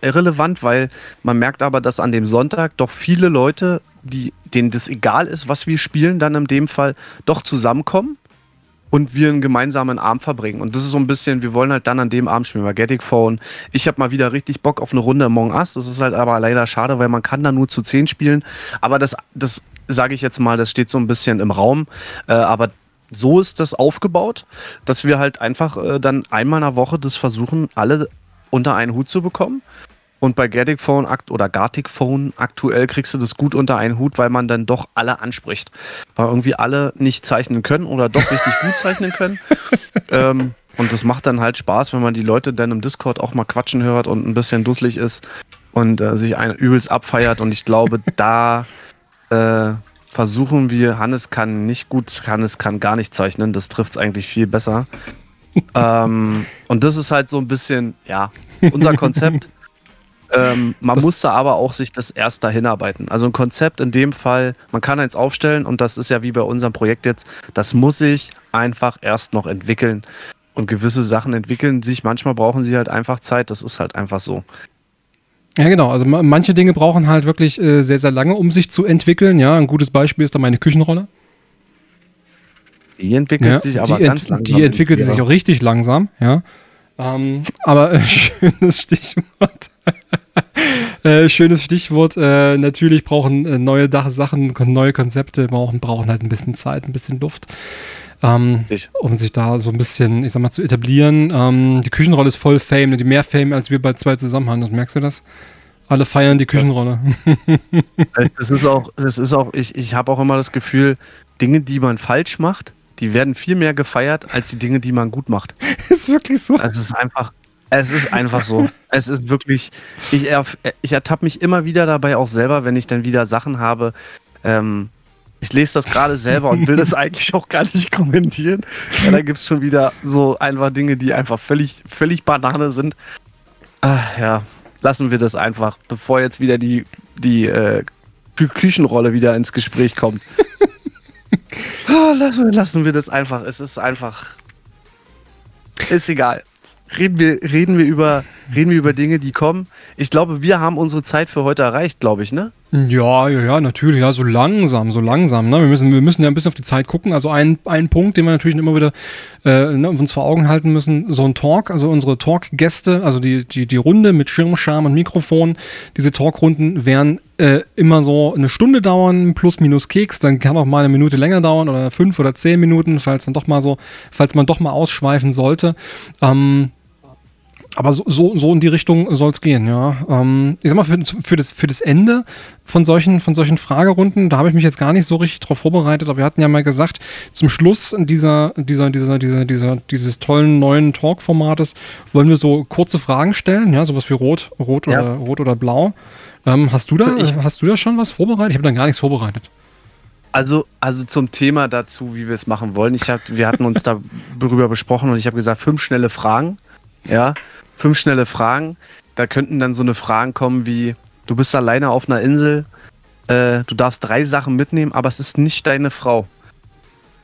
irrelevant, weil man merkt aber, dass an dem Sonntag doch viele Leute, die, denen das egal ist, was wir spielen, dann in dem Fall doch zusammenkommen und wir einen gemeinsamen Abend verbringen. Und das ist so ein bisschen, wir wollen halt dann an dem Abend spielen, Magetic Phone. Ich habe mal wieder richtig Bock auf eine Runde Among Us. Das ist halt aber leider schade, weil man kann da nur zu zehn spielen. Aber das, das sage ich jetzt mal, das steht so ein bisschen im Raum. Äh, aber so ist das aufgebaut, dass wir halt einfach äh, dann einmal in der Woche das versuchen, alle unter einen Hut zu bekommen. Und bei Gartic Phone oder Gartic Phone aktuell kriegst du das gut unter einen Hut, weil man dann doch alle anspricht. Weil irgendwie alle nicht zeichnen können oder doch richtig gut zeichnen können. ähm, und das macht dann halt Spaß, wenn man die Leute dann im Discord auch mal quatschen hört und ein bisschen dusselig ist und äh, sich ein übelst abfeiert. Und ich glaube, da äh, versuchen wir, Hannes kann nicht gut, Hannes kann gar nicht zeichnen, das trifft es eigentlich viel besser. ähm, und das ist halt so ein bisschen, ja, unser Konzept. Ähm, man das musste aber auch sich das erst dahin arbeiten. Also ein Konzept in dem Fall, man kann eins aufstellen und das ist ja wie bei unserem Projekt jetzt, das muss sich einfach erst noch entwickeln. Und gewisse Sachen entwickeln sich, manchmal brauchen sie halt einfach Zeit, das ist halt einfach so. Ja, genau. Also manche Dinge brauchen halt wirklich äh, sehr, sehr lange, um sich zu entwickeln. Ja, ein gutes Beispiel ist da meine Küchenrolle. Die entwickelt ja, sich aber ganz langsam. Die entwickelt sich auch richtig langsam, ja. Ähm, aber äh, schönes Stichwort. äh, schönes Stichwort. Äh, natürlich brauchen äh, neue Sachen, neue Konzepte brauchen, brauchen halt ein bisschen Zeit, ein bisschen Luft. Ähm, um sich da so ein bisschen, ich sag mal, zu etablieren. Ähm, die Küchenrolle ist voll Fame, ne? die mehr Fame, als wir bei zwei zusammen haben. Das merkst du das? Alle feiern die Küchenrolle. Das ist auch, das ist auch, ich, ich habe auch immer das Gefühl, Dinge, die man falsch macht, die werden viel mehr gefeiert als die Dinge, die man gut macht. ist wirklich so. Es ist einfach, es ist einfach so. es ist wirklich, ich, ich ertappe mich immer wieder dabei auch selber, wenn ich dann wieder Sachen habe. Ähm, ich lese das gerade selber und will das eigentlich auch gar nicht kommentieren. Ja, da gibt es schon wieder so einfach Dinge, die einfach völlig, völlig Banane sind. Ach, ja, lassen wir das einfach, bevor jetzt wieder die, die äh, Küchenrolle wieder ins Gespräch kommt. Oh, lassen, lassen wir das einfach. Es ist einfach. Ist egal. Reden wir, reden wir über, reden wir über Dinge, die kommen. Ich glaube, wir haben unsere Zeit für heute erreicht, glaube ich, ne? Ja, ja, ja, natürlich, ja, so langsam, so langsam. Ne? Wir, müssen, wir müssen ja ein bisschen auf die Zeit gucken. Also ein, ein Punkt, den wir natürlich immer wieder äh, ne, uns vor Augen halten müssen, so ein Talk, also unsere Talk-Gäste, also die, die, die Runde mit Schirm, Schirmscham und Mikrofon, diese Talkrunden werden äh, immer so eine Stunde dauern, plus minus Keks, dann kann auch mal eine Minute länger dauern oder fünf oder zehn Minuten, falls dann doch mal so, falls man doch mal ausschweifen sollte. Ähm, Aber so, so, so in die Richtung soll es gehen, ja. Ähm, ich sag mal, für, für, das, für das Ende von solchen, von solchen Fragerunden, da habe ich mich jetzt gar nicht so richtig drauf vorbereitet, aber wir hatten ja mal gesagt, zum Schluss dieser, dieser, dieser, dieser, dieser, dieses tollen neuen Talk-Formates wollen wir so kurze Fragen stellen, ja, sowas wie Rot, Rot ja. oder Rot oder Blau. Ähm, hast du da, ich, hast du da schon was vorbereitet? Ich habe dann gar nichts vorbereitet. Also, also zum Thema dazu, wie wir es machen wollen. Ich hab, wir hatten uns darüber besprochen und ich habe gesagt, fünf schnelle Fragen. Ja, fünf schnelle Fragen. Da könnten dann so eine Fragen kommen wie, du bist alleine auf einer Insel, äh, du darfst drei Sachen mitnehmen, aber es ist nicht deine Frau.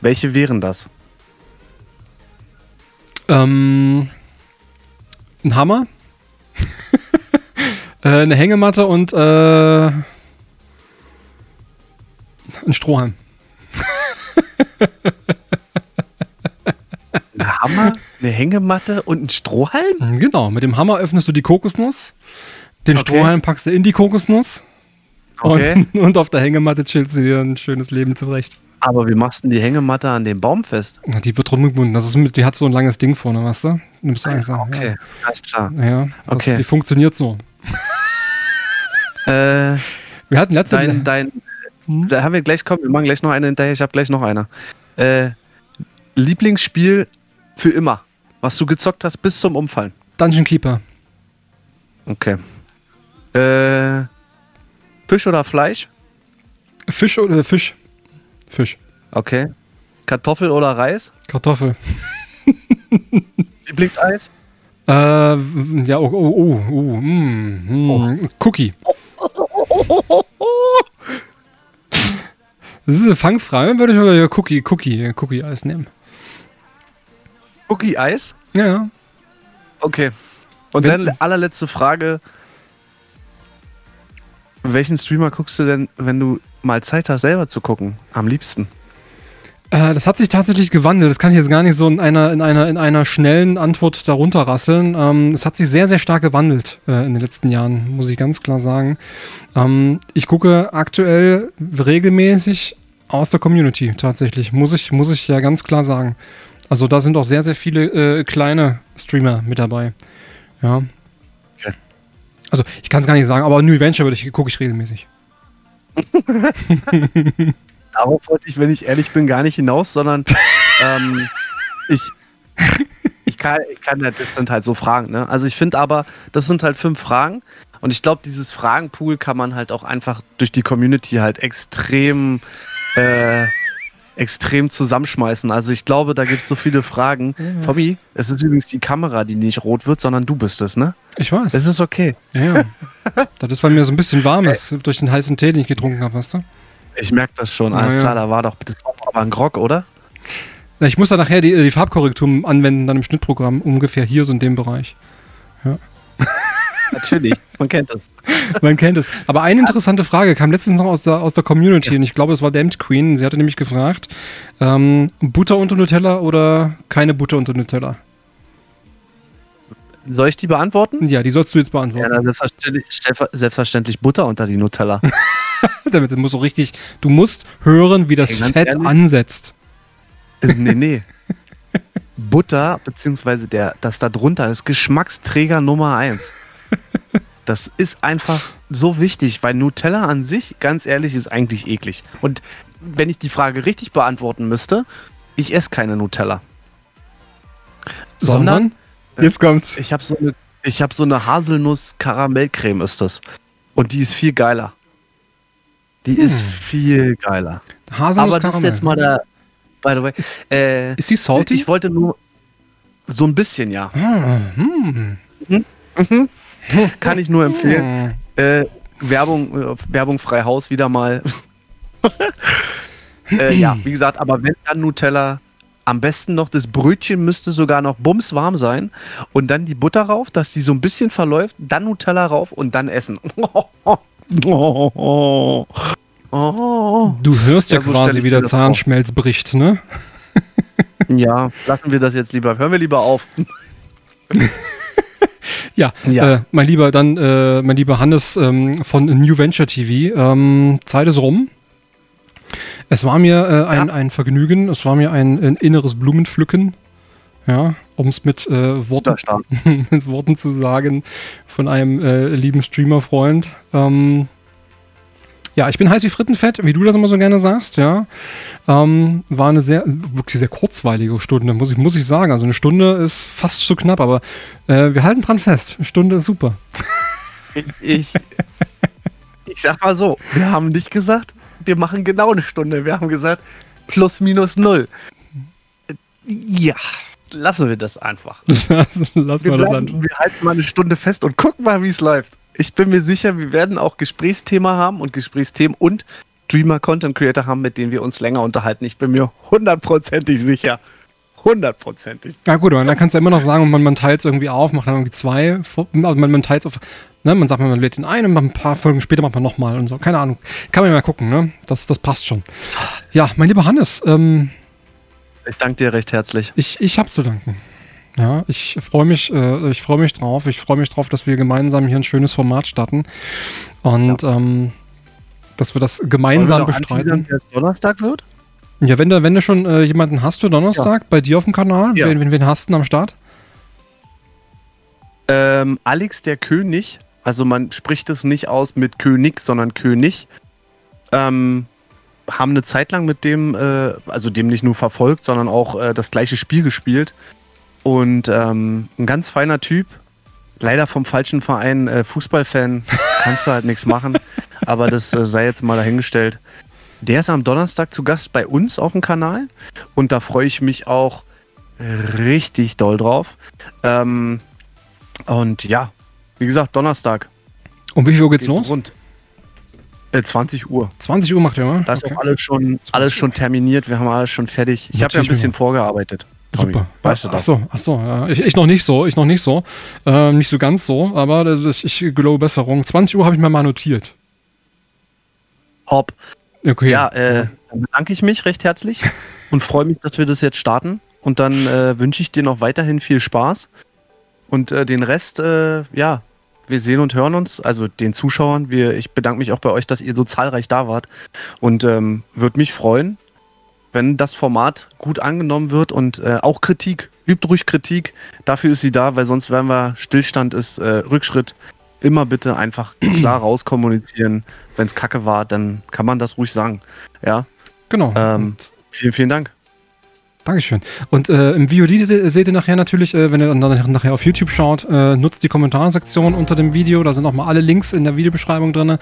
Welche wären das? Ähm, ein Hammer, äh, eine Hängematte und äh, ein Strohhalm. Ein Hammer, eine Hängematte und ein Strohhalm? Genau, mit dem Hammer öffnest du die Kokosnuss, den okay. Strohhalm packst du in die Kokosnuss okay. und, und, auf der Hängematte chillst du dir ein schönes Leben zurecht. Aber wie machst du denn die Hängematte an dem Baum fest? Die wird rumgebunden. Das ist mit, die hat so ein langes Ding vorne, weißt du? Nimmst du ah, okay, ja. alles klar. Ja, das, okay. die funktioniert so. äh, wir hatten letzte dein, dein, hm? Da haben wir gleich, komm, wir machen gleich noch eine hinterher, ich habe gleich noch eine. Äh, Lieblingsspiel für immer, was du gezockt hast bis zum Umfallen. Dungeon Keeper. Okay. Äh, Fisch oder Fleisch? Fisch oder Fisch. Fisch. Okay. Kartoffel oder Reis? Kartoffel. Lieblingseis? Äh, ja, oh, oh, oh, oh, mm, mm, oh. Cookie. Das ist eine Fangfrage, würde ich mal Cookie, Cookie, Cookie-Eis nehmen. Cookie-Eis? Ja. Okay. Und Wenn, dann allerletzte Frage. Welchen Streamer guckst du denn, wenn du mal Zeit hast, selber zu gucken? Am liebsten? Äh, das hat sich tatsächlich gewandelt. Das kann ich jetzt gar nicht so in einer, in einer, in einer schnellen Antwort darunter rasseln. Ähm, es hat sich sehr, sehr stark gewandelt äh, in den letzten Jahren, muss ich ganz klar sagen. Ähm, ich gucke aktuell regelmäßig aus der Community tatsächlich, muss ich, muss ich ja ganz klar sagen. Also da sind auch sehr, sehr viele äh, kleine Streamer mit dabei. Ja. Okay. Also ich kann es gar nicht sagen, aber New Venture ich, gucke ich regelmäßig. Darauf wollte ich, wenn ich ehrlich bin, gar nicht hinaus, sondern ähm, ich, ich, kann, ich kann, das sind halt so Fragen. Ne? Also ich finde aber, das sind halt fünf Fragen und ich glaube, dieses Fragenpool kann man halt auch einfach durch die Community halt extrem äh, extrem zusammenschmeißen. Also ich glaube, da gibt es so viele Fragen. Ja. Tommy, es ist übrigens die Kamera, die nicht rot wird, sondern du bist es, ne? Ich weiß. Es ist okay. Ja. das ist, weil mir so ein bisschen warm ist, durch den heißen Tee, den ich getrunken habe, weißt du? Ich merke das schon. Alles ja, klar, da war doch, das war aber ein Grog, oder? ich muss da nachher die, die Farbkorrektur anwenden, dann im Schnittprogramm, ungefähr hier so in dem Bereich. Ja. Natürlich, man kennt das. Man kennt es. Aber eine interessante Frage kam letztens noch aus der, aus der Community ja. und ich glaube, es war Damned Queen. Sie hatte nämlich gefragt: ähm, Butter unter Nutella oder keine Butter unter Nutella? Soll ich die beantworten? Ja, die sollst du jetzt beantworten. Ja, selbstverständlich, selbstverständlich Butter unter die Nutella. Damit muss so richtig, du musst hören, wie das Fett ehrlich? ansetzt. Nee, nee. Butter, beziehungsweise der, das da drunter ist Geschmacksträger Nummer eins. Das ist einfach so wichtig, weil Nutella an sich, ganz ehrlich, ist eigentlich eklig. Und wenn ich die Frage richtig beantworten müsste, ich esse keine Nutella. Sondern, Sondern jetzt kommt's. Ich habe so eine, ich habe so eine Haselnuss-Karamellcreme ist das. Und die ist viel geiler. Die hm. ist viel geiler. Haselnuss Aber das ist jetzt mal der. By the way. Ist, äh, ist die salty? Ich wollte nur. So ein bisschen, ja. Ah, hm. Mhm. Kann ich nur empfehlen. Äh, Werbung, äh, Werbung frei Haus wieder mal. äh, ja, wie gesagt, aber wenn dann Nutella, am besten noch das Brötchen müsste sogar noch bumswarm sein und dann die Butter rauf, dass die so ein bisschen verläuft, dann Nutella rauf und dann essen. Du hörst ja, ja so quasi, wie der Zahnschmelz bricht, ne? ja, lassen wir das jetzt lieber. Hören wir lieber auf. Ja, ja. Äh, mein lieber, dann, äh, mein lieber Hannes ähm, von New Venture TV, ähm, Zeit ist rum. Es war mir äh, ein, ja. ein Vergnügen, es war mir ein, ein inneres Blumenpflücken, ja, um es mit, äh, Worten, mit Worten zu sagen von einem äh, lieben Streamer-Freund. Ähm, ja, ich bin heiß wie Frittenfett, wie du das immer so gerne sagst, ja. Ähm, war eine sehr, wirklich sehr kurzweilige Stunde, muss ich, muss ich sagen. Also eine Stunde ist fast zu knapp, aber äh, wir halten dran fest. Eine Stunde ist super. Ich, ich, ich sag mal so, wir haben nicht gesagt, wir machen genau eine Stunde. Wir haben gesagt, plus minus null. Ja, lassen wir das einfach. Lass, lass wir, mal das an. wir halten mal eine Stunde fest und gucken mal, wie es läuft. Ich bin mir sicher, wir werden auch Gesprächsthema haben und Gesprächsthemen und Streamer, Content Creator haben, mit denen wir uns länger unterhalten. Ich bin mir hundertprozentig sicher. Hundertprozentig. Ja gut, aber dann kannst du ja immer noch sagen, man, man teilt es irgendwie auf, macht dann irgendwie zwei, also man, man teilt es auf, ne, man sagt, man lädt den einen und ein paar Folgen später macht man nochmal und so. Keine Ahnung. Kann man ja mal gucken, ne? Das, das passt schon. Ja, mein lieber Hannes, ähm, Ich danke dir recht herzlich. ich, ich hab zu danken. Ja, ich freue mich, äh, ich freue mich drauf. Ich freue mich drauf, dass wir gemeinsam hier ein schönes Format starten und ähm, dass wir das gemeinsam wir bestreiten. es Donnerstag wird? Ja, wenn du, wenn du schon äh, jemanden hast für Donnerstag bei dir auf dem Kanal, Ja. wen, wen, wen hast du am Start? Ähm, Alex der König, also man spricht es nicht aus mit König, sondern König, ähm, haben eine Zeit lang mit dem, äh, also dem nicht nur verfolgt, sondern auch äh, das gleiche Spiel gespielt. Und ähm, ein ganz feiner Typ, leider vom falschen Verein, äh, Fußballfan, kannst du halt nichts machen, aber das äh, sei jetzt mal dahingestellt. Der ist am Donnerstag zu Gast bei uns auf dem Kanal und da freue ich mich auch richtig doll drauf. Ähm, und ja, wie gesagt, Donnerstag. Um wie viel Uhr geht's los? rund. Äh, 20 Uhr. 20 Uhr macht ihr, oder? Da ist auch alles schon, alles schon terminiert. Wir haben alles schon fertig. Ich habe ja ein bisschen vorgearbeitet. Tommy. Super. Weißt du ach das? so, ach so, ja. ich, ich noch nicht so, ich noch nicht so. Ähm, nicht so ganz so, aber das ist, ich glaube Besserung. 20 Uhr habe ich mir mal notiert. Hopp. Okay. Ja, äh, dann bedanke ich mich recht herzlich und freue mich, dass wir das jetzt starten. Und dann äh, wünsche ich dir noch weiterhin viel Spaß. Und äh, den Rest, äh, ja, wir sehen und hören uns, also den Zuschauern. Wir, ich bedanke mich auch bei euch, dass ihr so zahlreich da wart. Und ähm, würde mich freuen, wenn das Format gut angenommen wird und äh, auch Kritik. Übt ruhig Kritik. Dafür ist sie da, weil sonst werden wir, Stillstand ist äh, Rückschritt. Immer bitte einfach klar rauskommunizieren. Wenn es kacke war, dann kann man das ruhig sagen. Ja, Genau. ähm, vielen, vielen Dank. Dankeschön. Und äh, im VOD se seht ihr nachher natürlich, äh, wenn ihr dann nachher- auf YouTube schaut, äh, nutzt die Kommentarsektion unter dem Video. Da sind nochmal alle Links in der Videobeschreibung drin.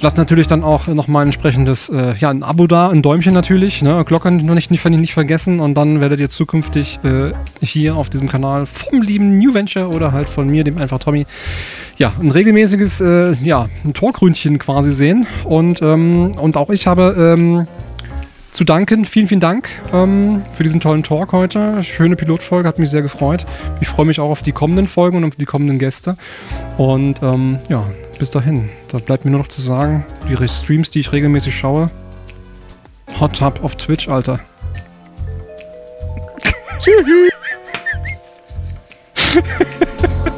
Lasst natürlich dann auch nochmal ein entsprechendes, äh, ja, ein Abo da, ein Däumchen natürlich. Ne? Glocke nicht, nicht, nicht vergessen. Und dann werdet ihr zukünftig äh, hier auf diesem Kanal vom lieben New Venture oder halt von mir, dem einfach Tommy, ja, ein regelmäßiges, äh, ja, ein Talkründchen quasi sehen. Und, ähm, und auch ich habe ähm, zu danken. Vielen, vielen Dank ähm, für diesen tollen Talk heute. Schöne Pilotfolge, hat mich sehr gefreut. Ich freue mich auch auf die kommenden Folgen und auf die kommenden Gäste. Und ähm, ja, bis dahin. Da bleibt mir nur noch zu sagen, die Streams, die ich regelmäßig schaue. Hot Tub auf Twitch, Alter. Tschüss.